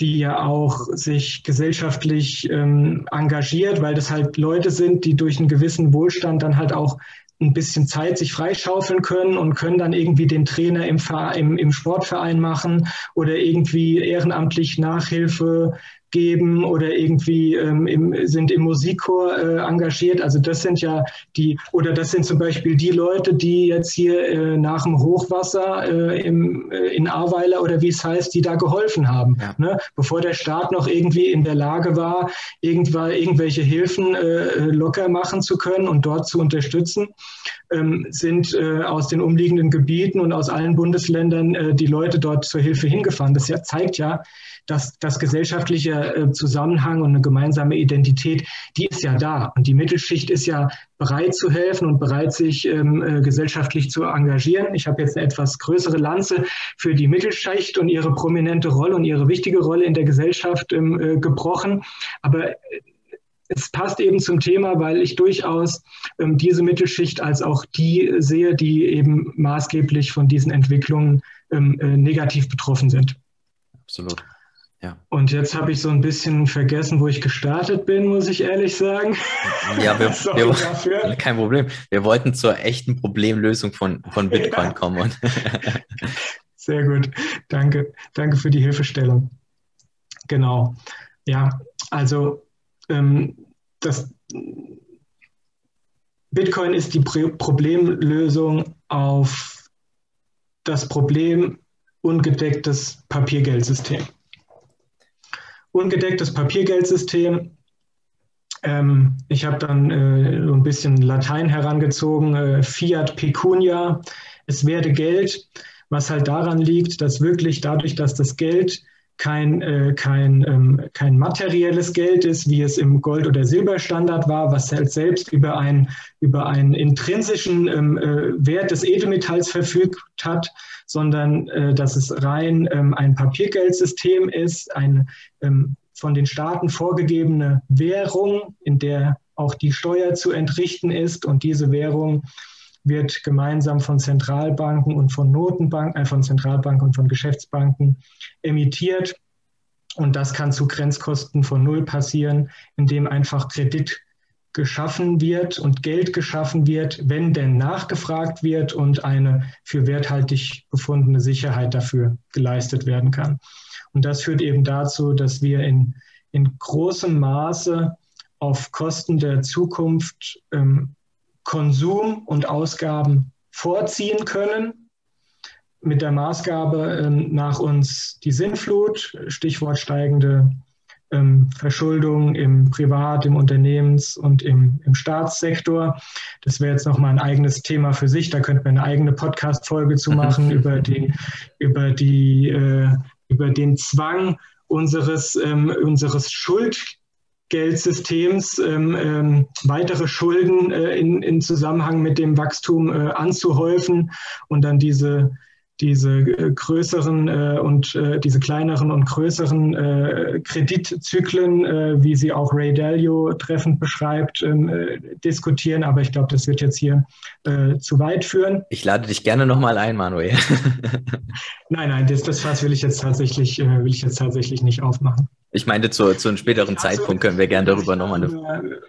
die ja auch sich gesellschaftlich ähm, engagiert, weil das halt Leute sind, die durch einen gewissen Wohlstand dann halt auch ein bisschen Zeit sich freischaufeln können und können dann irgendwie den Trainer im, im, im Sportverein machen oder irgendwie ehrenamtlich Nachhilfe geben oder irgendwie ähm, im, sind im Musikchor äh, engagiert. Also das sind ja die, oder das sind zum Beispiel die Leute, die jetzt hier äh, nach dem Hochwasser äh, im, äh, in Ahrweiler oder wie es heißt, die da geholfen haben. Ja. Ne? Bevor der Staat noch irgendwie in der Lage war, irgendwann irgendwelche Hilfen äh, locker machen zu können und dort zu unterstützen, ähm, sind äh, aus den umliegenden Gebieten und aus allen Bundesländern die Leute dort zur Hilfe hingefahren. Das ja, zeigt ja, dass das gesellschaftliche äh, Zusammenhang und eine gemeinsame Identität, die ist ja da. Und die Mittelschicht ist ja bereit zu helfen und bereit, sich ähm, äh, gesellschaftlich zu engagieren. Ich habe jetzt eine etwas größere Lanze für die Mittelschicht und ihre prominente Rolle und ihre wichtige Rolle in der Gesellschaft ähm, äh, gebrochen. Aber es passt eben zum Thema, weil ich durchaus ähm, diese Mittelschicht als auch die sehe, die eben maßgeblich von diesen Entwicklungen ähm, äh, negativ betroffen sind. Absolut. Ja. Und jetzt habe ich so ein bisschen vergessen, wo ich gestartet bin, muss ich ehrlich sagen. Ja, wir, (laughs) wir (laughs) kein Problem. Wir wollten zur echten Problemlösung von, von Bitcoin ja. kommen. (laughs) Sehr gut. Danke. Danke für die Hilfestellung. Genau. Ja, also ähm, das Bitcoin ist die Problemlösung auf das Problem ungedecktes Papiergeldsystem ungedecktes Papiergeldsystem. Ähm, ich habe dann äh, so ein bisschen Latein herangezogen, äh, Fiat Pecunia, es werde Geld, was halt daran liegt, dass wirklich dadurch, dass das Geld kein, äh, kein, ähm, kein materielles Geld ist, wie es im Gold- oder Silberstandard war, was halt selbst über, ein, über einen intrinsischen ähm, äh, Wert des Edelmetalls verfügt hat, sondern äh, dass es rein ähm, ein Papiergeldsystem ist, eine ähm, von den Staaten vorgegebene Währung, in der auch die Steuer zu entrichten ist. Und diese Währung wird gemeinsam von Zentralbanken und von Notenbanken, äh, von Zentralbanken und von Geschäftsbanken emittiert. Und das kann zu Grenzkosten von Null passieren, indem einfach Kredit geschaffen wird und Geld geschaffen wird, wenn denn nachgefragt wird und eine für werthaltig befundene Sicherheit dafür geleistet werden kann. Und das führt eben dazu, dass wir in, in großem Maße auf Kosten der Zukunft ähm, Konsum und Ausgaben vorziehen können. Mit der Maßgabe ähm, nach uns die Sinnflut, Stichwort steigende ähm, Verschuldung im Privat-, im Unternehmens- und im, im Staatssektor. Das wäre jetzt nochmal ein eigenes Thema für sich. Da könnten wir eine eigene Podcast-Folge zu machen (laughs) über, die, über, die, äh, über den Zwang unseres, ähm, unseres Schuld, Geldsystems ähm, ähm, weitere Schulden äh, in, in Zusammenhang mit dem Wachstum äh, anzuhäufen und dann diese, diese äh, größeren äh, und äh, diese kleineren und größeren äh, Kreditzyklen, wie sie auch Ray Dalio treffend beschreibt, ähm, diskutieren. Aber ich glaube, das wird jetzt hier zu weit führen. Ich lade dich gerne nochmal ein, Manuel. (laughs) nein, nein, das, das Fass will ich jetzt tatsächlich, will ich jetzt tatsächlich nicht aufmachen. Ich meinte, zu, zu einem späteren also, Zeitpunkt können wir gerne darüber nochmal eine.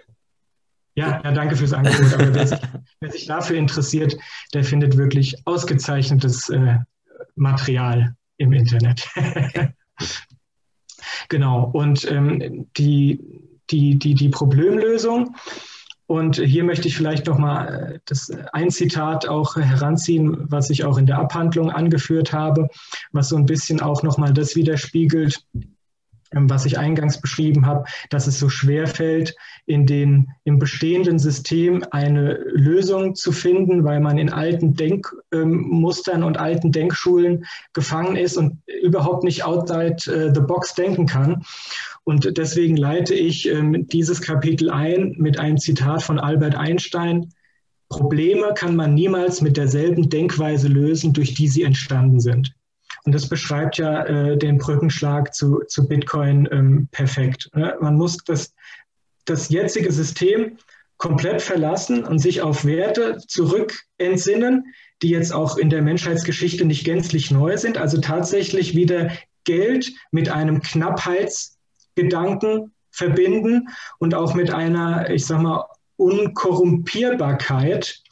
Ja, ja, danke fürs Angebot. Aber wer sich, (laughs) wer sich, dafür interessiert, der findet wirklich ausgezeichnetes äh, Material im Internet. (laughs) genau. Und ähm, die, die, die, die Problemlösung. Und hier möchte ich vielleicht noch mal äh, das ein Zitat auch heranziehen, was ich auch in der Abhandlung angeführt habe, was so ein bisschen auch noch mal das widerspiegelt, was ich eingangs beschrieben habe, dass es so schwer fällt, in den, im bestehenden System eine Lösung zu finden, weil man in alten Denkmustern und alten Denkschulen gefangen ist und überhaupt nicht outside äh, the box denken kann. Und deswegen leite ich ähm, dieses Kapitel ein mit einem Zitat von Albert Einstein. Probleme kann man niemals mit derselben Denkweise lösen, durch die sie entstanden sind. Und das beschreibt ja äh, den Brückenschlag zu, zu Bitcoin ähm, perfekt. Ne? Man muss das, das jetzige System komplett verlassen und sich auf Werte zurück entsinnen, die jetzt auch in der Menschheitsgeschichte nicht gänzlich neu sind. Also tatsächlich wieder Geld mit einem Knappheitsgedanken verbinden und auch mit einer, ich sag mal, Unkorrumpierbarkeit,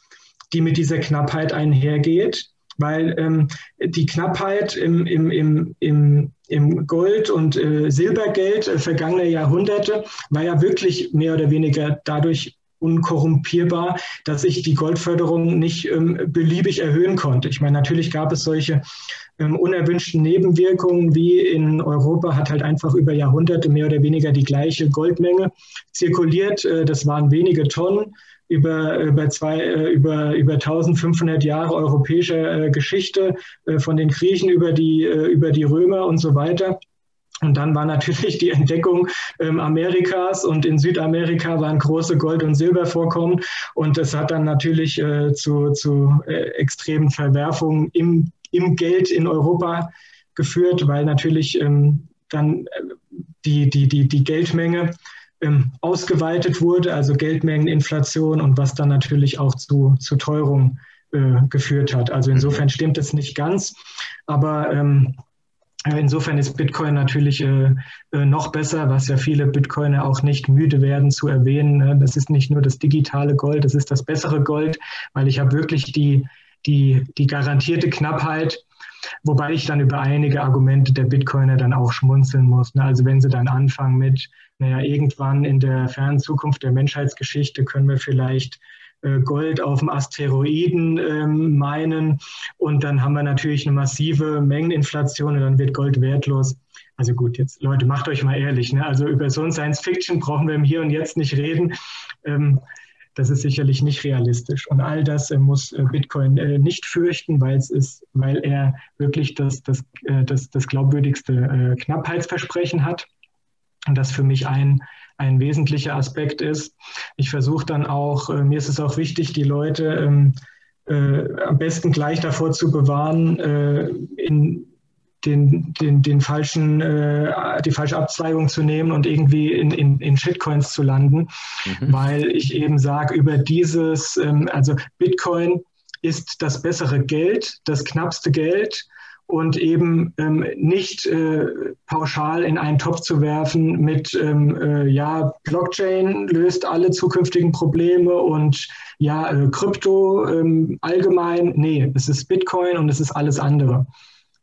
die mit dieser Knappheit einhergeht weil ähm, die Knappheit im, im, im, im, im Gold- und äh, Silbergeld äh, vergangener Jahrhunderte war ja wirklich mehr oder weniger dadurch unkorrumpierbar, dass ich die Goldförderung nicht ähm, beliebig erhöhen konnte. Ich meine, natürlich gab es solche ähm, unerwünschten Nebenwirkungen, wie in Europa hat halt einfach über Jahrhunderte mehr oder weniger die gleiche Goldmenge zirkuliert. Äh, das waren wenige Tonnen über, über, zwei, äh, über, über 1500 Jahre europäischer äh, Geschichte, äh, von den Griechen über die, über die Römer und so weiter. Und dann war natürlich die Entdeckung ähm, Amerikas und in Südamerika waren große Gold- und Silbervorkommen. Und das hat dann natürlich äh, zu, zu äh, extremen Verwerfungen im, im Geld in Europa geführt, weil natürlich ähm, dann die, die, die, die Geldmenge ähm, ausgeweitet wurde, also Geldmengeninflation und was dann natürlich auch zu, zu Teuerung äh, geführt hat. Also insofern mhm. stimmt es nicht ganz, aber ähm, äh, Insofern ist Bitcoin natürlich äh, äh, noch besser, was ja viele Bitcoiner auch nicht müde werden zu erwähnen. Ne? Das ist nicht nur das digitale Gold, das ist das bessere Gold, weil ich habe wirklich die, die, die garantierte Knappheit Wobei ich dann über einige Argumente der Bitcoiner dann auch schmunzeln muss. Ne? Also wenn sie dann anfangen mit, naja, irgendwann in der fernen Zukunft der Menschheitsgeschichte können wir vielleicht äh, Gold auf dem Asteroiden ähm, meinen und dann haben wir natürlich eine massive Mengeninflation und dann wird Gold wertlos. Also gut, jetzt Leute, macht euch mal ehrlich. Ne? Also über so ein Science Fiction brauchen wir im Hier und Jetzt nicht reden. Ähm, das ist sicherlich nicht realistisch. Und all das äh, muss äh, Bitcoin äh, nicht fürchten, weil es ist, weil er wirklich das, das, das, das glaubwürdigste Knappheitsversprechen hat. Und das für mich ein, ein wesentlicher Aspekt ist. Ich versuche dann auch, mir ist es auch wichtig, die Leute ähm, am besten gleich davor zu bewahren, in den, den, den falschen, äh, die falsche Abzweigung zu nehmen und irgendwie in, in, in Shitcoins zu landen, mhm. weil ich eben sage, über dieses, ähm, also Bitcoin ist das bessere Geld, das knappste Geld und eben ähm, nicht äh, pauschal in einen Topf zu werfen mit, ähm, äh, ja, Blockchain löst alle zukünftigen Probleme und ja, äh, Krypto ähm, allgemein. Nee, es ist Bitcoin und es ist alles andere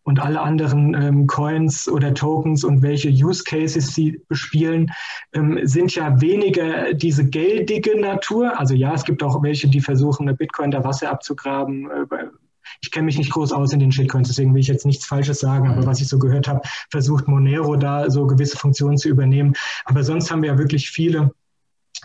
und alle anderen ähm, Coins oder Tokens und welche Use Cases sie bespielen, ähm, sind ja weniger diese geldige Natur. Also ja, es gibt auch welche, die versuchen, Bitcoin da Wasser abzugraben. Äh, ich kenne mich nicht groß aus in den Shitcoins, deswegen will ich jetzt nichts Falsches sagen, aber mhm. was ich so gehört habe, versucht Monero da so gewisse Funktionen zu übernehmen. Aber sonst haben wir ja wirklich viele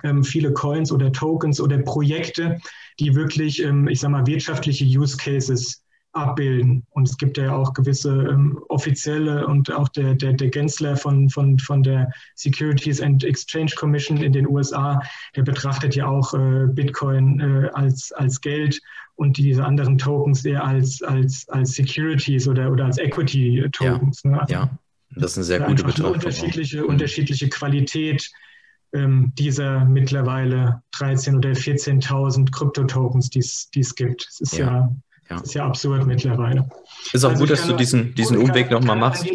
ähm, viele Coins oder Tokens oder Projekte, die wirklich, ähm, ich sage mal, wirtschaftliche Use Cases abbilden. Und es gibt ja auch gewisse ähm, offizielle und auch der, der, der Gensler von, von, von der Securities and Exchange Commission in den USA, der betrachtet ja auch äh, Bitcoin äh, als, als Geld und diese anderen Tokens eher als, als, als Securities oder, oder als Equity Tokens. Ja, ne? also, ja. das ist eine sehr gute Betrachtung. Unterschiedliche, mhm. unterschiedliche Qualität ähm, dieser mittlerweile 13.000 oder 14.000 Kryptotokens, die es gibt. Es ist ja, ja ja. Das ist ja absurd mittlerweile. Ist auch also gut, dass du diesen, diesen Umweg nochmal machst.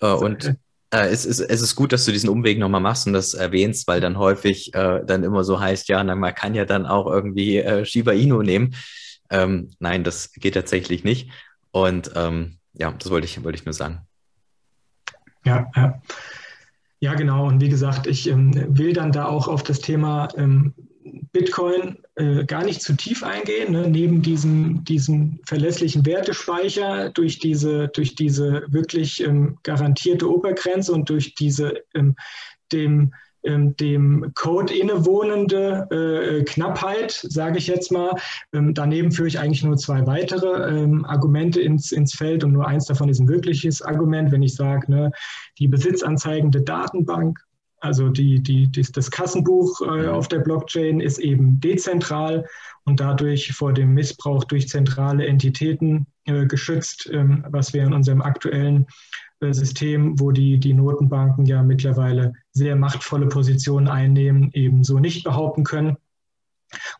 Äh, und äh, es, ist, es ist gut, dass du diesen Umweg nochmal machst und das erwähnst, weil dann häufig äh, dann immer so heißt, ja, na, man kann ja dann auch irgendwie äh, Shiba Inu nehmen. Ähm, nein, das geht tatsächlich nicht. Und ähm, ja, das wollte ich, wollte ich nur sagen. Ja, ja. Ja, genau. Und wie gesagt, ich ähm, will dann da auch auf das Thema ähm, Bitcoin äh, gar nicht zu tief eingehen. Ne? Neben diesem, diesem verlässlichen Wertespeicher durch diese, durch diese wirklich ähm, garantierte Obergrenze und durch diese ähm, dem, ähm, dem Code innewohnende äh, Knappheit, sage ich jetzt mal. Ähm, daneben führe ich eigentlich nur zwei weitere ähm, Argumente ins, ins Feld und nur eins davon ist ein wirkliches Argument, wenn ich sage, ne, die besitzanzeigende Datenbank also die, die, die, das Kassenbuch äh, auf der Blockchain ist eben dezentral und dadurch vor dem Missbrauch durch zentrale Entitäten äh, geschützt, ähm, was wir in unserem aktuellen äh, System, wo die, die Notenbanken ja mittlerweile sehr machtvolle Positionen einnehmen, ebenso nicht behaupten können.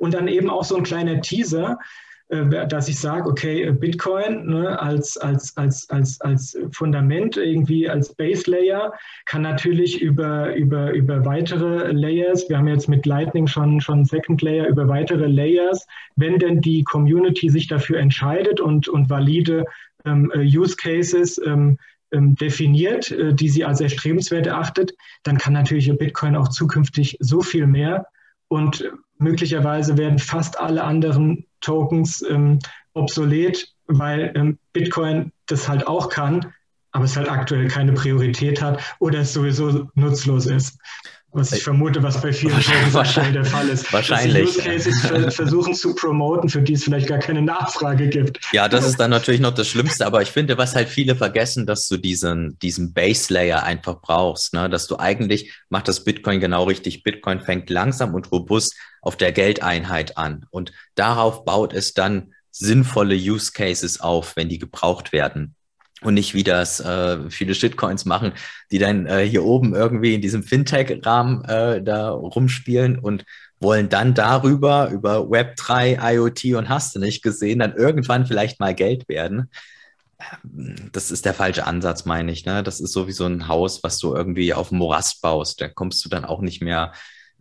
Und dann eben auch so ein kleiner Teaser, dass ich sage, okay, äh, Bitcoin ne, als, als, als, als, als Fundament, irgendwie als Base Layer, kann natürlich über, über, über weitere Layers, wir haben jetzt mit Lightning schon, schon Second Layer, über weitere Layers, wenn denn die Community sich dafür entscheidet und, und valide ähm, äh, Use Cases ähm, ähm, definiert, äh, die sie als erstrebenswert erachtet, dann kann natürlich Bitcoin auch zukünftig so viel mehr und möglicherweise werden fast alle anderen Tokens ähm, obsolet, weil ähm, Bitcoin das halt auch kann, aber es halt aktuell keine Priorität hat oder es sowieso nutzlos ist. Was ich vermute, was bei vielen wahrscheinlich der Fall ist. Wahrscheinlich. Dass Use Cases (laughs) versuchen zu promoten, für die es vielleicht gar keine Nachfrage gibt. Ja, das ist dann (laughs) natürlich noch das Schlimmste, aber ich finde, was halt viele vergessen, dass du diesen, diesen Base Layer einfach brauchst, ne? dass du eigentlich, macht das Bitcoin genau richtig. Bitcoin fängt langsam und robust auf der Geldeinheit an und darauf baut es dann sinnvolle Use Cases auf, wenn die gebraucht werden und nicht wie das äh, viele Shitcoins machen, die dann äh, hier oben irgendwie in diesem Fintech-Rahmen äh, da rumspielen und wollen dann darüber, über Web3, IoT und hast du nicht gesehen, dann irgendwann vielleicht mal Geld werden. Das ist der falsche Ansatz, meine ich. Ne? Das ist so wie so ein Haus, was du irgendwie auf dem Morast baust. Da kommst du dann auch nicht mehr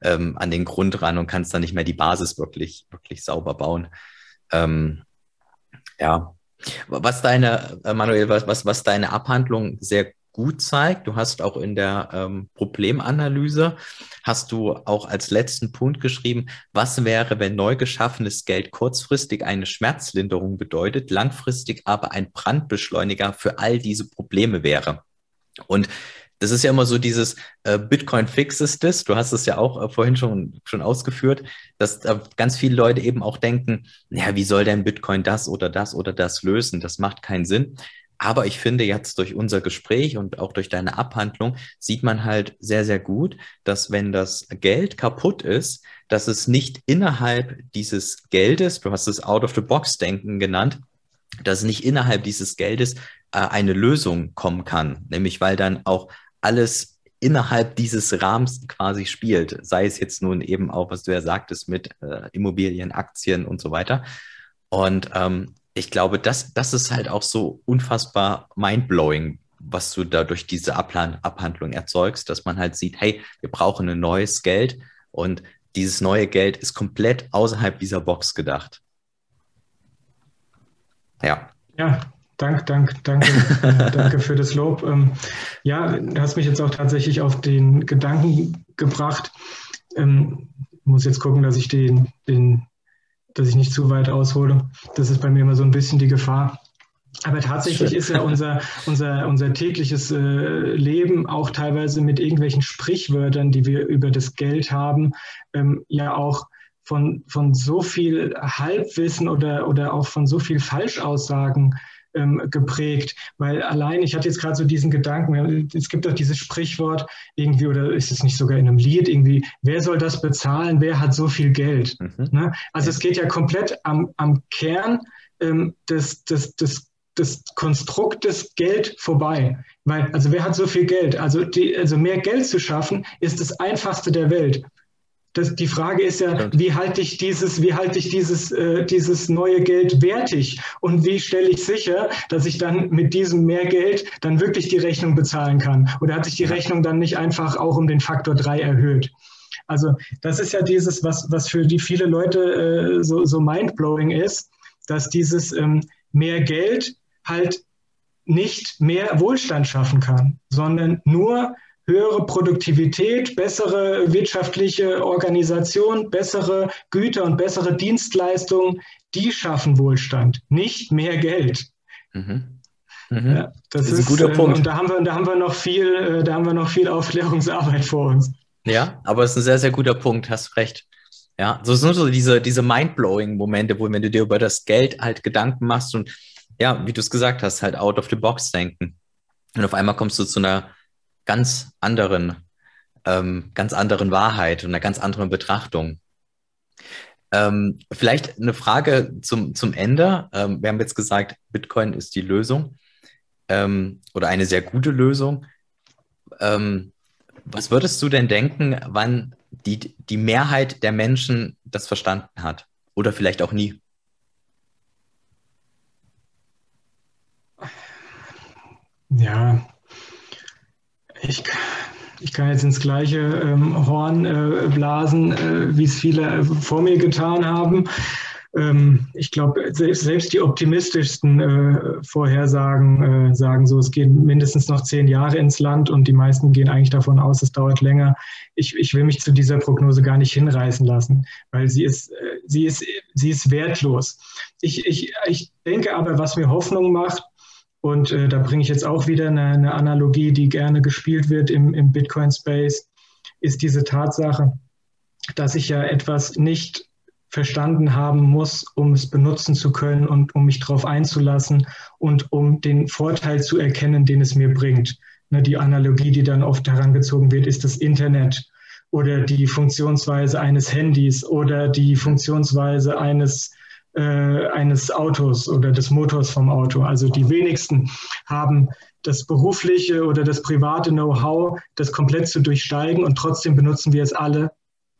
ähm, an den Grund ran und kannst dann nicht mehr die Basis wirklich, wirklich sauber bauen. Ähm, ja, was deine, äh, Manuel, was, was, was deine Abhandlung sehr gut zeigt, du hast auch in der ähm, Problemanalyse, hast du auch als letzten Punkt geschrieben, was wäre, wenn neu geschaffenes Geld kurzfristig eine Schmerzlinderung bedeutet, langfristig aber ein Brandbeschleuniger für all diese Probleme wäre. Und das ist ja immer so dieses äh, Bitcoin fixes this. Du hast es ja auch äh, vorhin schon, schon ausgeführt, dass äh, ganz viele Leute eben auch denken, naja, wie soll denn Bitcoin das oder das oder das lösen? Das macht keinen Sinn. Aber ich finde jetzt durch unser Gespräch und auch durch deine Abhandlung sieht man halt sehr, sehr gut, dass wenn das Geld kaputt ist, dass es nicht innerhalb dieses Geldes, du hast es Out-of-the-Box-Denken genannt, dass nicht innerhalb dieses Geldes äh, eine Lösung kommen kann. Nämlich weil dann auch alles innerhalb dieses Rahmens quasi spielt. Sei es jetzt nun eben auch, was du ja sagtest, mit äh, Immobilien, Aktien und so weiter. Und ähm, ich glaube, das, das ist halt auch so unfassbar mindblowing, was du da durch diese Ablan Abhandlung erzeugst, dass man halt sieht, hey, wir brauchen ein neues Geld und dieses neue Geld ist komplett außerhalb dieser Box gedacht. Ja. Ja, Dank, dank, danke, äh, danke für das Lob. Ähm, ja, du hast mich jetzt auch tatsächlich auf den Gedanken gebracht. Ähm, muss jetzt gucken, dass ich den, den, dass ich nicht zu weit aushole. Das ist bei mir immer so ein bisschen die Gefahr. Aber tatsächlich Schön. ist ja unser, unser, unser tägliches äh, Leben auch teilweise mit irgendwelchen Sprichwörtern, die wir über das Geld haben, ähm, ja auch von, von so viel Halbwissen oder, oder auch von so viel Falschaussagen ähm, geprägt. Weil allein, ich hatte jetzt gerade so diesen Gedanken, es gibt doch dieses Sprichwort irgendwie, oder ist es nicht sogar in einem Lied irgendwie, wer soll das bezahlen, wer hat so viel Geld? Mhm. Ne? Also es geht ja komplett am, am Kern ähm, des, des, des des Konstruktes Geld vorbei. Weil, also wer hat so viel Geld? Also, die, also mehr Geld zu schaffen, ist das einfachste der Welt das, die Frage ist ja, wie halte ich dieses, wie halte ich dieses, äh, dieses neue Geld wertig und wie stelle ich sicher, dass ich dann mit diesem mehr Geld dann wirklich die Rechnung bezahlen kann? Oder hat sich die Rechnung dann nicht einfach auch um den Faktor drei erhöht? Also das ist ja dieses, was, was für die viele Leute äh, so, so mindblowing ist, dass dieses ähm, mehr Geld halt nicht mehr Wohlstand schaffen kann, sondern nur höhere Produktivität, bessere wirtschaftliche Organisation, bessere Güter und bessere Dienstleistungen, die schaffen Wohlstand, nicht mehr Geld. Mhm. Mhm. Ja, das, das, ist ein guter äh, Punkt. Und da haben wir, da haben wir noch viel, äh, da haben wir noch viel Aufklärungsarbeit vor uns. Ja, aber es ist ein sehr, sehr guter Punkt, hast recht. Ja, so sind so diese, diese mindblowing Momente, wo wenn du dir über das Geld halt Gedanken machst und ja, wie du es gesagt hast, halt out of the box denken. Und auf einmal kommst du zu einer ganz anderen, ähm, ganz anderen Wahrheit und einer ganz anderen Betrachtung. Ähm, vielleicht eine Frage zum, zum Ende. Ähm, wir haben jetzt gesagt, Bitcoin ist die Lösung ähm, oder eine sehr gute Lösung. Ähm, was würdest du denn denken, wann die, die Mehrheit der Menschen das verstanden hat? Oder vielleicht auch nie? Ja, ich, ich kann jetzt ins gleiche ähm, Horn äh, blasen, äh, wie es viele äh, vor mir getan haben. Ähm, ich glaube, selbst, selbst, die optimistischsten äh, Vorhersagen äh, sagen so, es gehen mindestens noch zehn Jahre ins Land und die meisten gehen eigentlich davon aus, es dauert länger. Ich, ich will mich zu dieser Prognose gar nicht hinreißen lassen, weil sie ist, äh, sie ist, sie ist wertlos. Ich, ich, ich denke aber, was mir Hoffnung macht, und äh, da bringe ich jetzt auch wieder eine, eine, Analogie, die gerne gespielt wird im, im Bitcoin-Space, ist diese Tatsache, dass ich ja etwas nicht verstanden haben muss, um es benutzen zu können und um mich darauf einzulassen und um den Vorteil zu erkennen, den es mir bringt. Ne, die Analogie, die dann oft herangezogen wird, ist das Internet oder die Funktionsweise eines Handys oder die Funktionsweise eines äh, eines Autos oder des Motors vom Auto. Also die wenigsten haben das berufliche oder das private Know-how, das komplett zu durchsteigen und trotzdem benutzen wir es alle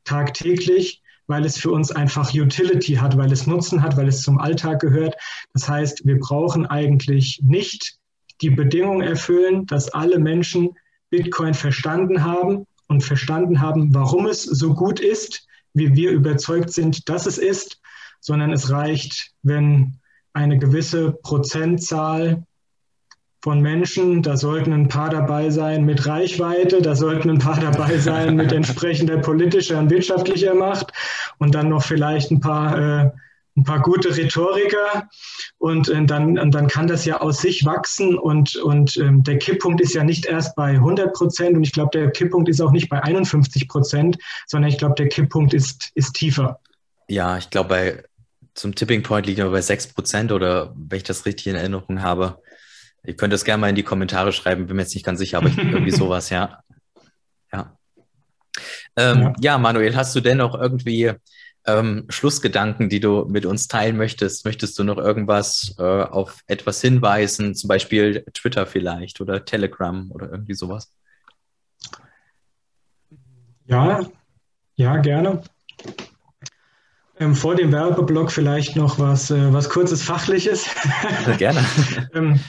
tagtäglich, weil es für uns einfach Utility hat, weil es Nutzen hat, weil es zum Alltag gehört. Das heißt, wir brauchen eigentlich nicht die Bedingung erfüllen, dass alle Menschen Bitcoin verstanden haben und verstanden haben, warum es so gut ist, wie wir überzeugt sind, dass es ist sondern es reicht, wenn eine gewisse Prozentzahl von Menschen, da sollten ein paar dabei sein mit Reichweite, da sollten ein paar dabei sein mit (laughs) entsprechender politischer und wirtschaftlicher Macht und dann noch vielleicht ein paar, äh, ein paar gute Rhetoriker und äh, dann, und dann kann das ja aus sich wachsen und, und ähm, der Kipppunkt ist ja nicht erst bei 100 Prozent und ich glaube, der Kipppunkt ist auch nicht bei 51 Prozent, sondern ich glaube, der Kipppunkt ist, ist tiefer. Ja, ich glaube, bei zum Tipping Point liegt er bei 6 Prozent oder wenn ich das richtig in Erinnerung habe. Ihr könnt das gerne mal in die Kommentare schreiben, bin mir jetzt nicht ganz sicher, aber ich, (laughs) irgendwie sowas, ja. Ja. Ähm, ja. ja. Manuel, hast du denn noch irgendwie ähm, Schlussgedanken, die du mit uns teilen möchtest? Möchtest du noch irgendwas äh, auf etwas hinweisen, zum Beispiel Twitter vielleicht oder Telegram oder irgendwie sowas? Ja, ja, gerne. Ähm, vor dem Werbeblock vielleicht noch was, äh, was kurzes Fachliches. Ja, gerne. (laughs) ähm,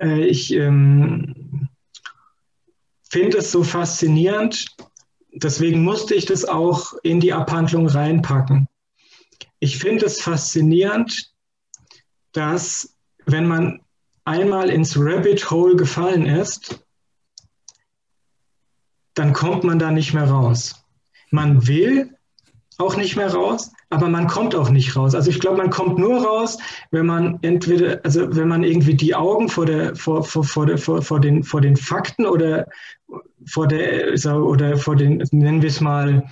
äh, ich ähm, finde es so faszinierend, deswegen musste ich das auch in die Abhandlung reinpacken. Ich finde es faszinierend, dass wenn man einmal ins Rabbit Hole gefallen ist, dann kommt man da nicht mehr raus. Man will auch nicht mehr raus, aber man kommt auch nicht raus. Also ich glaube, man kommt nur raus, wenn man entweder, also wenn man irgendwie die Augen vor der, vor, vor, vor, der, vor, vor, den, vor den Fakten oder vor der, oder vor den, nennen wir es mal,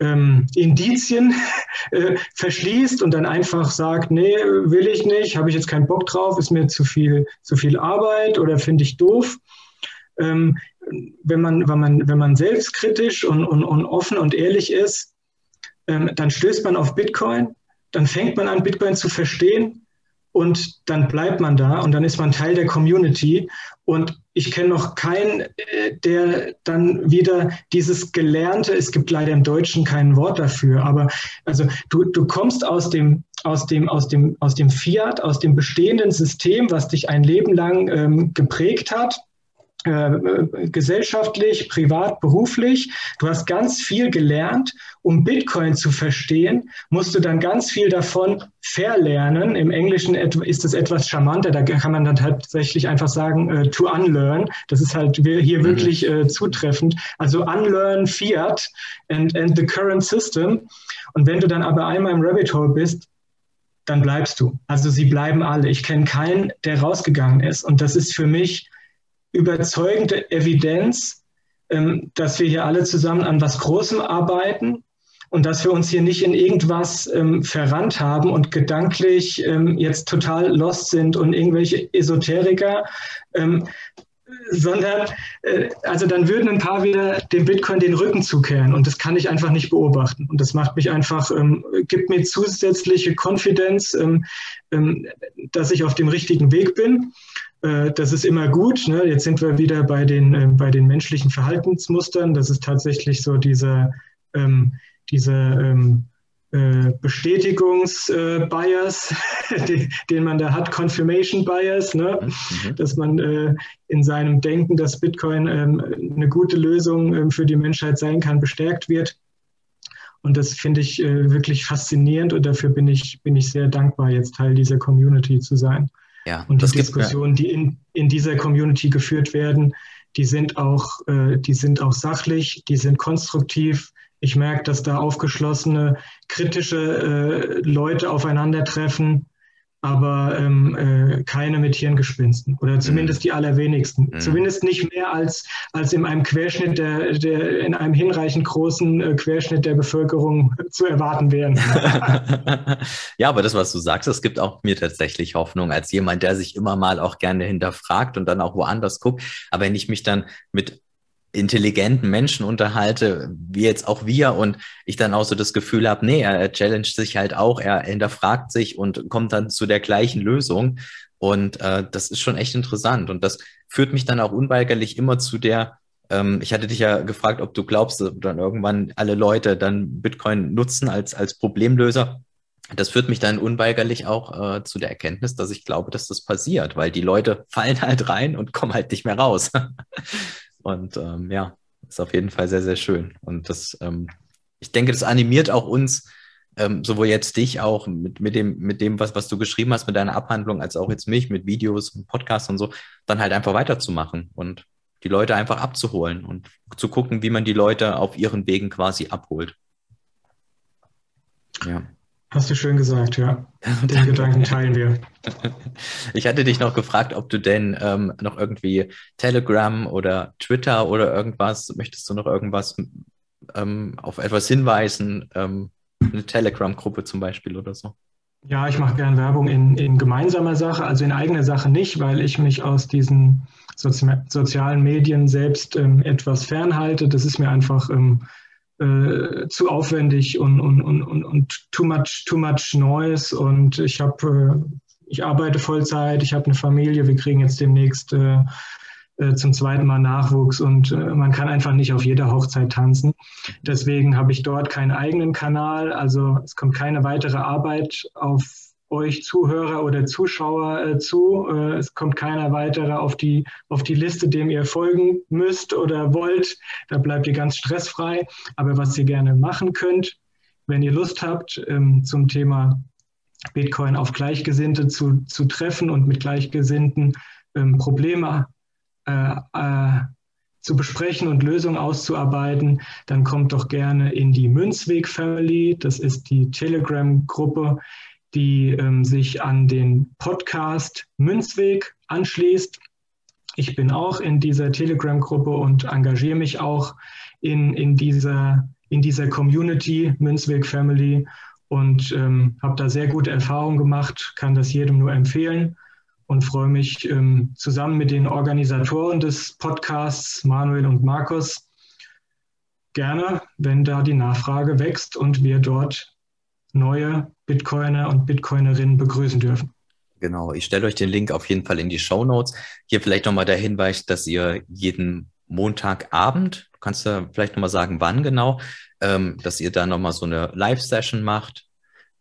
ähm, Indizien (laughs) äh, verschließt und dann einfach sagt, nee, will ich nicht, habe ich jetzt keinen Bock drauf, ist mir zu viel, zu viel Arbeit oder finde ich doof. Ähm, wenn, man, wenn, man, wenn man selbstkritisch und, und, und offen und ehrlich ist, ähm, dann stößt man auf Bitcoin, dann fängt man an, Bitcoin zu verstehen und dann bleibt man da und dann ist man Teil der Community. Und ich kenne noch keinen, äh, der dann wieder dieses Gelernte, es gibt leider im Deutschen kein Wort dafür, aber also du, du kommst aus dem, aus, dem, aus, dem, aus dem Fiat, aus dem bestehenden System, was dich ein Leben lang ähm, geprägt hat äh, gesellschaftlich, privat, beruflich. Du hast ganz viel gelernt. Um Bitcoin zu verstehen, musst du dann ganz viel davon verlernen. Im Englischen ist es etwas charmanter. Da kann man dann tatsächlich einfach sagen, uh, to unlearn. Das ist halt hier mhm. wirklich uh, zutreffend. Also unlearn Fiat and, and the current system. Und wenn du dann aber einmal im Rabbit Hole bist, dann bleibst du. Also sie bleiben alle. Ich kenne keinen, der rausgegangen ist. Und das ist für mich überzeugende Evidenz, ähm, dass wir hier alle zusammen an was Großem arbeiten und dass wir uns hier nicht in irgendwas ähm, verrannt haben und gedanklich ähm, jetzt total lost sind und irgendwelche Esoteriker, sondern äh, also dann würden ein paar wieder dem Bitcoin den Rücken zukehren und das kann ich einfach nicht beobachten und das macht mich einfach, ähm, gibt mir zusätzliche Konfidenz, ähm, ähm, dass ich auf dem richtigen Weg bin äh, das ist immer gut. Ne? Jetzt sind wir wieder bei den, äh, bei den menschlichen Verhaltensmustern. Das ist tatsächlich so dieser, ähm, dieser ähm, äh, Bestätigungsbias, äh, (laughs) den, man da hat, Confirmation Bias, ne? Mhm. dass man äh, in seinem Denken, dass Bitcoin ähm, eine gute Lösung ähm, für die Menschheit sein kann, bestärkt wird. Und das finde ich äh, wirklich faszinierend und dafür bin ich, bin ich sehr dankbar, jetzt Teil dieser Community zu sein. Ja, und die Diskussionen, die in, in dieser Community geführt werden, die sind auch, äh, die sind auch sachlich, die sind konstruktiv. Ich merke, dass da aufgeschlossene, kritische äh, Leute aufeinandertreffen aber ähm, äh, keine mit Hirngespinsten oder zumindest mhm. die allerwenigsten. Mhm. Zumindest nicht mehr als, als in einem Querschnitt der, der in einem hinreichend großen äh, Querschnitt der Bevölkerung zu erwarten wären. (laughs) ja, aber das, was du sagst, das gibt auch mir tatsächlich Hoffnung als jemand, der sich immer mal auch gerne hinterfragt und dann auch woanders guckt. Aber wenn ich mich dann mit intelligenten Menschen unterhalte, wie jetzt auch wir, und ich dann auch so das Gefühl habe, nee, er challenged sich halt auch, er hinterfragt sich und kommt dann zu der gleichen Lösung. Und äh, das ist schon echt interessant. Und das führt mich dann auch unweigerlich immer zu der, ähm, ich hatte dich ja gefragt, ob du glaubst, dass dann irgendwann alle Leute dann Bitcoin nutzen als, als Problemlöser. Das führt mich dann unweigerlich auch äh, zu der Erkenntnis, dass ich glaube, dass das passiert, weil die Leute fallen halt rein und kommen halt nicht mehr raus. (laughs) Und ähm, ja, ist auf jeden Fall sehr, sehr schön. Und das, ähm, ich denke, das animiert auch uns, ähm, sowohl jetzt dich auch mit, mit, dem, mit dem, was, was du geschrieben hast, mit deiner Abhandlung, als auch jetzt mich mit Videos und Podcasts und so, dann halt einfach weiterzumachen und die Leute einfach abzuholen und zu gucken, wie man die Leute auf ihren Wegen quasi abholt. Ja. Hast du schön gesagt, ja. Den Gedanken teilen wir. (laughs) Ich hatte dich noch gefragt, ob du denn ähm, noch irgendwie Telegram oder Twitter oder irgendwas, möchtest du noch irgendwas ähm, auf etwas hinweisen? Ähm, eine Telegram-Gruppe zum Beispiel oder so? Ja, ich mache gern Werbung in, in gemeinsamer Sache, also in eigener Sache nicht, weil ich mich aus diesen Sozi sozialen Medien selbst ähm, etwas fernhalte. Das ist mir einfach ähm, äh, zu aufwendig und, und, und, und, und too much, too much noise. Und ich habe, äh, ich arbeite Vollzeit, ich habe eine Familie, wir kriegen jetzt demnächst äh, äh, zum zweiten Mal Nachwuchs und äh, man kann einfach nicht auf jeder Hochzeit tanzen. Deswegen habe ich dort keinen eigenen Kanal. Also es kommt keine weitere Arbeit auf euch Zuhörer oder Zuschauer äh, zu. Äh, es kommt keiner weiterer auf die, auf die Liste, dem ihr folgen müsst oder wollt. Da bleibt ihr ganz stressfrei. Aber was ihr gerne machen könnt, wenn ihr Lust habt, ähm, zum Thema Bitcoin auf Gleichgesinnte zu, zu treffen und mit Gleichgesinnten ähm, Probleme äh, äh, zu besprechen und Lösungen auszuarbeiten, dann kommt doch gerne in die Münzweg Family. Das ist die Telegram-Gruppe, die ähm, sich an den Podcast Münzweg anschließt. Ich bin auch in dieser Telegram-Gruppe und engagiere mich auch in, in, dieser, in dieser Community Münzweg Family und ähm, habe da sehr gute Erfahrungen gemacht, kann das jedem nur empfehlen und freue mich ähm, zusammen mit den Organisatoren des Podcasts, Manuel und Markus, gerne, wenn da die Nachfrage wächst und wir dort neue Bitcoiner und Bitcoinerinnen begrüßen dürfen. Genau, ich stelle euch den Link auf jeden Fall in die Show Notes. Hier vielleicht nochmal der Hinweis, dass ihr jeden Montagabend, du kannst ja vielleicht nochmal sagen, wann genau, ähm, dass ihr da nochmal so eine Live-Session macht,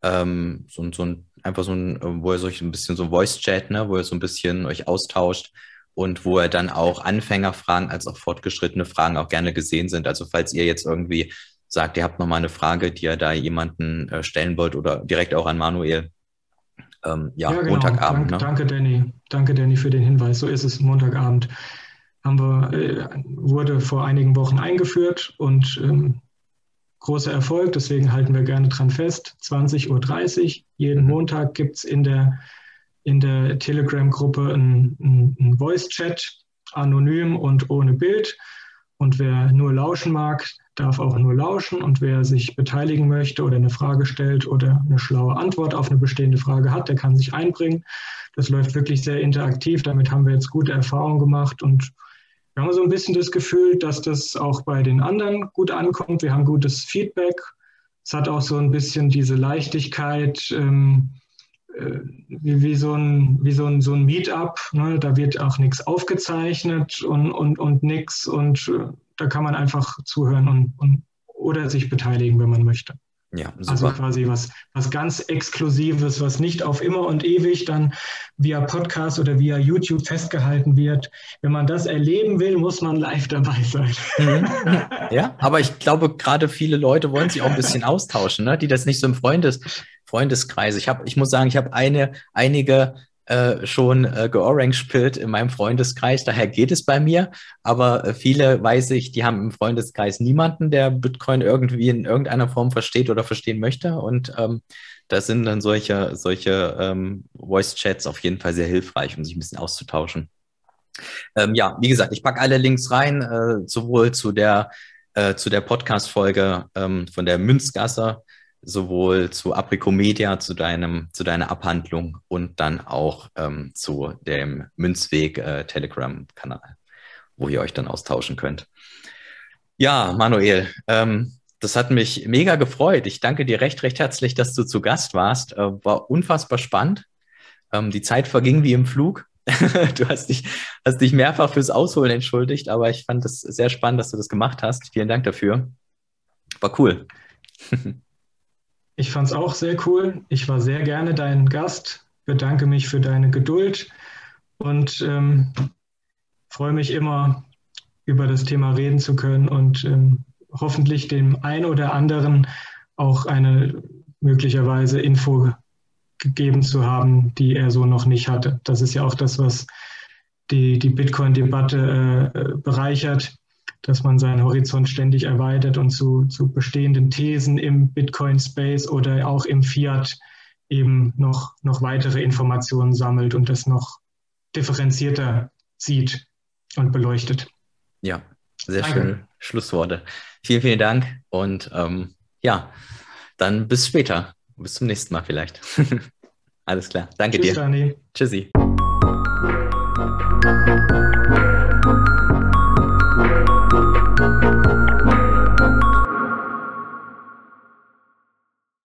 ähm, so, so ein, einfach so ein, wo ihr euch ein bisschen so ein Voice-Chat, ne, wo ihr so ein bisschen euch austauscht und wo ihr dann auch Anfängerfragen als auch fortgeschrittene Fragen auch gerne gesehen sind. Also falls ihr jetzt irgendwie sagt, ihr habt noch mal eine Frage, die ihr da jemanden äh, stellen wollt oder direkt auch an Manuel. Ähm, ja, ja genau. Montagabend. Dank, ne? Danke, Danny. Danke, Danny, für den Hinweis. So ist es. Montagabend haben wir, äh, wurde vor einigen Wochen eingeführt und ähm, großer Erfolg. Deswegen halten wir gerne dran fest. 20.30 Uhr. Jeden mhm. Montag gibt es in der, in der Telegram-Gruppe einen, einen Voice-Chat, anonym und ohne Bild. Und wer nur lauschen mag, darf auch nur lauschen und wer sich beteiligen möchte oder eine Frage stellt oder eine schlaue Antwort auf eine bestehende Frage hat, der kann sich einbringen. Das läuft wirklich sehr interaktiv. Damit haben wir jetzt gute Erfahrungen gemacht und wir haben so ein bisschen das Gefühl, dass das auch bei den anderen gut ankommt. Wir haben gutes Feedback. Es hat auch so ein bisschen diese Leichtigkeit, ähm, äh, wie, wie, so ein, wie so ein, so ein Meetup. Ne? Da wird auch nichts aufgezeichnet und, und, und nichts. Und äh, da kann man einfach zuhören und, und, oder sich beteiligen, wenn man möchte. Ja, super. Also quasi was, was ganz Exklusives, was nicht auf immer und ewig dann via Podcast oder via YouTube festgehalten wird. Wenn man das erleben will, muss man live dabei sein. Mhm. (laughs) Ja, aber ich glaube, gerade viele Leute wollen sich auch ein bisschen austauschen, ne? die das nicht so im Freundes, Freundeskreis. Ich habe, ich muss sagen, ich habe eine, einige äh, schon äh, georange-pillt in meinem Freundeskreis. Daher geht es bei mir. Aber äh, viele weiß ich, die haben im Freundeskreis niemanden, der Bitcoin irgendwie in irgendeiner Form versteht oder verstehen möchte. Und ähm, da sind dann solche, solche ähm, Voice-Chats auf jeden Fall sehr hilfreich, um sich ein bisschen auszutauschen. Ähm, ja, wie gesagt, ich packe alle Links rein, äh, sowohl zu der, äh, zu der Podcast-Folge ähm, von der Münzgasse sowohl zu Apricomedia, zu deinem, zu deiner Abhandlung und dann auch ähm, zu dem Münzweg äh, wo ihr euch dann austauschen könnt. Ja, Manuel, ähm, das hat mich mega gefreut. Ich danke dir recht, recht herzlich, dass du zu Gast warst. Äh, war unfassbar spannend. Ähm, die Zeit verging wie im Flug. (laughs) du hast dich, hast dich mehrfach fürs Ausholen entschuldigt, aber ich fand es sehr spannend, dass du das gemacht hast. Vielen Dank dafür. War cool. (laughs) Ich fand es auch sehr cool. Ich war sehr gerne dein Gast, bedanke mich für deine Geduld und ähm, freue mich immer, über das Thema reden zu können und ähm, hoffentlich dem einen oder anderen auch eine möglicherweise Info gegeben zu haben, die er so noch nicht hatte. Das ist ja auch das, was die, die Bitcoin-Debatte äh, bereichert, dass man seinen Horizont ständig erweitert und zu, zu bestehenden Thesen im Bitcoin-Space oder auch im Fiat eben noch, noch weitere Informationen sammelt und das noch differenzierter sieht und beleuchtet. Ja, sehr Danke. schöne Schlussworte. Vielen, vielen Dank und ähm, ja, dann bis später. Bis zum nächsten Mal vielleicht. (laughs) Alles klar. Danke Tschüss, dir. Dani. Tschüssi.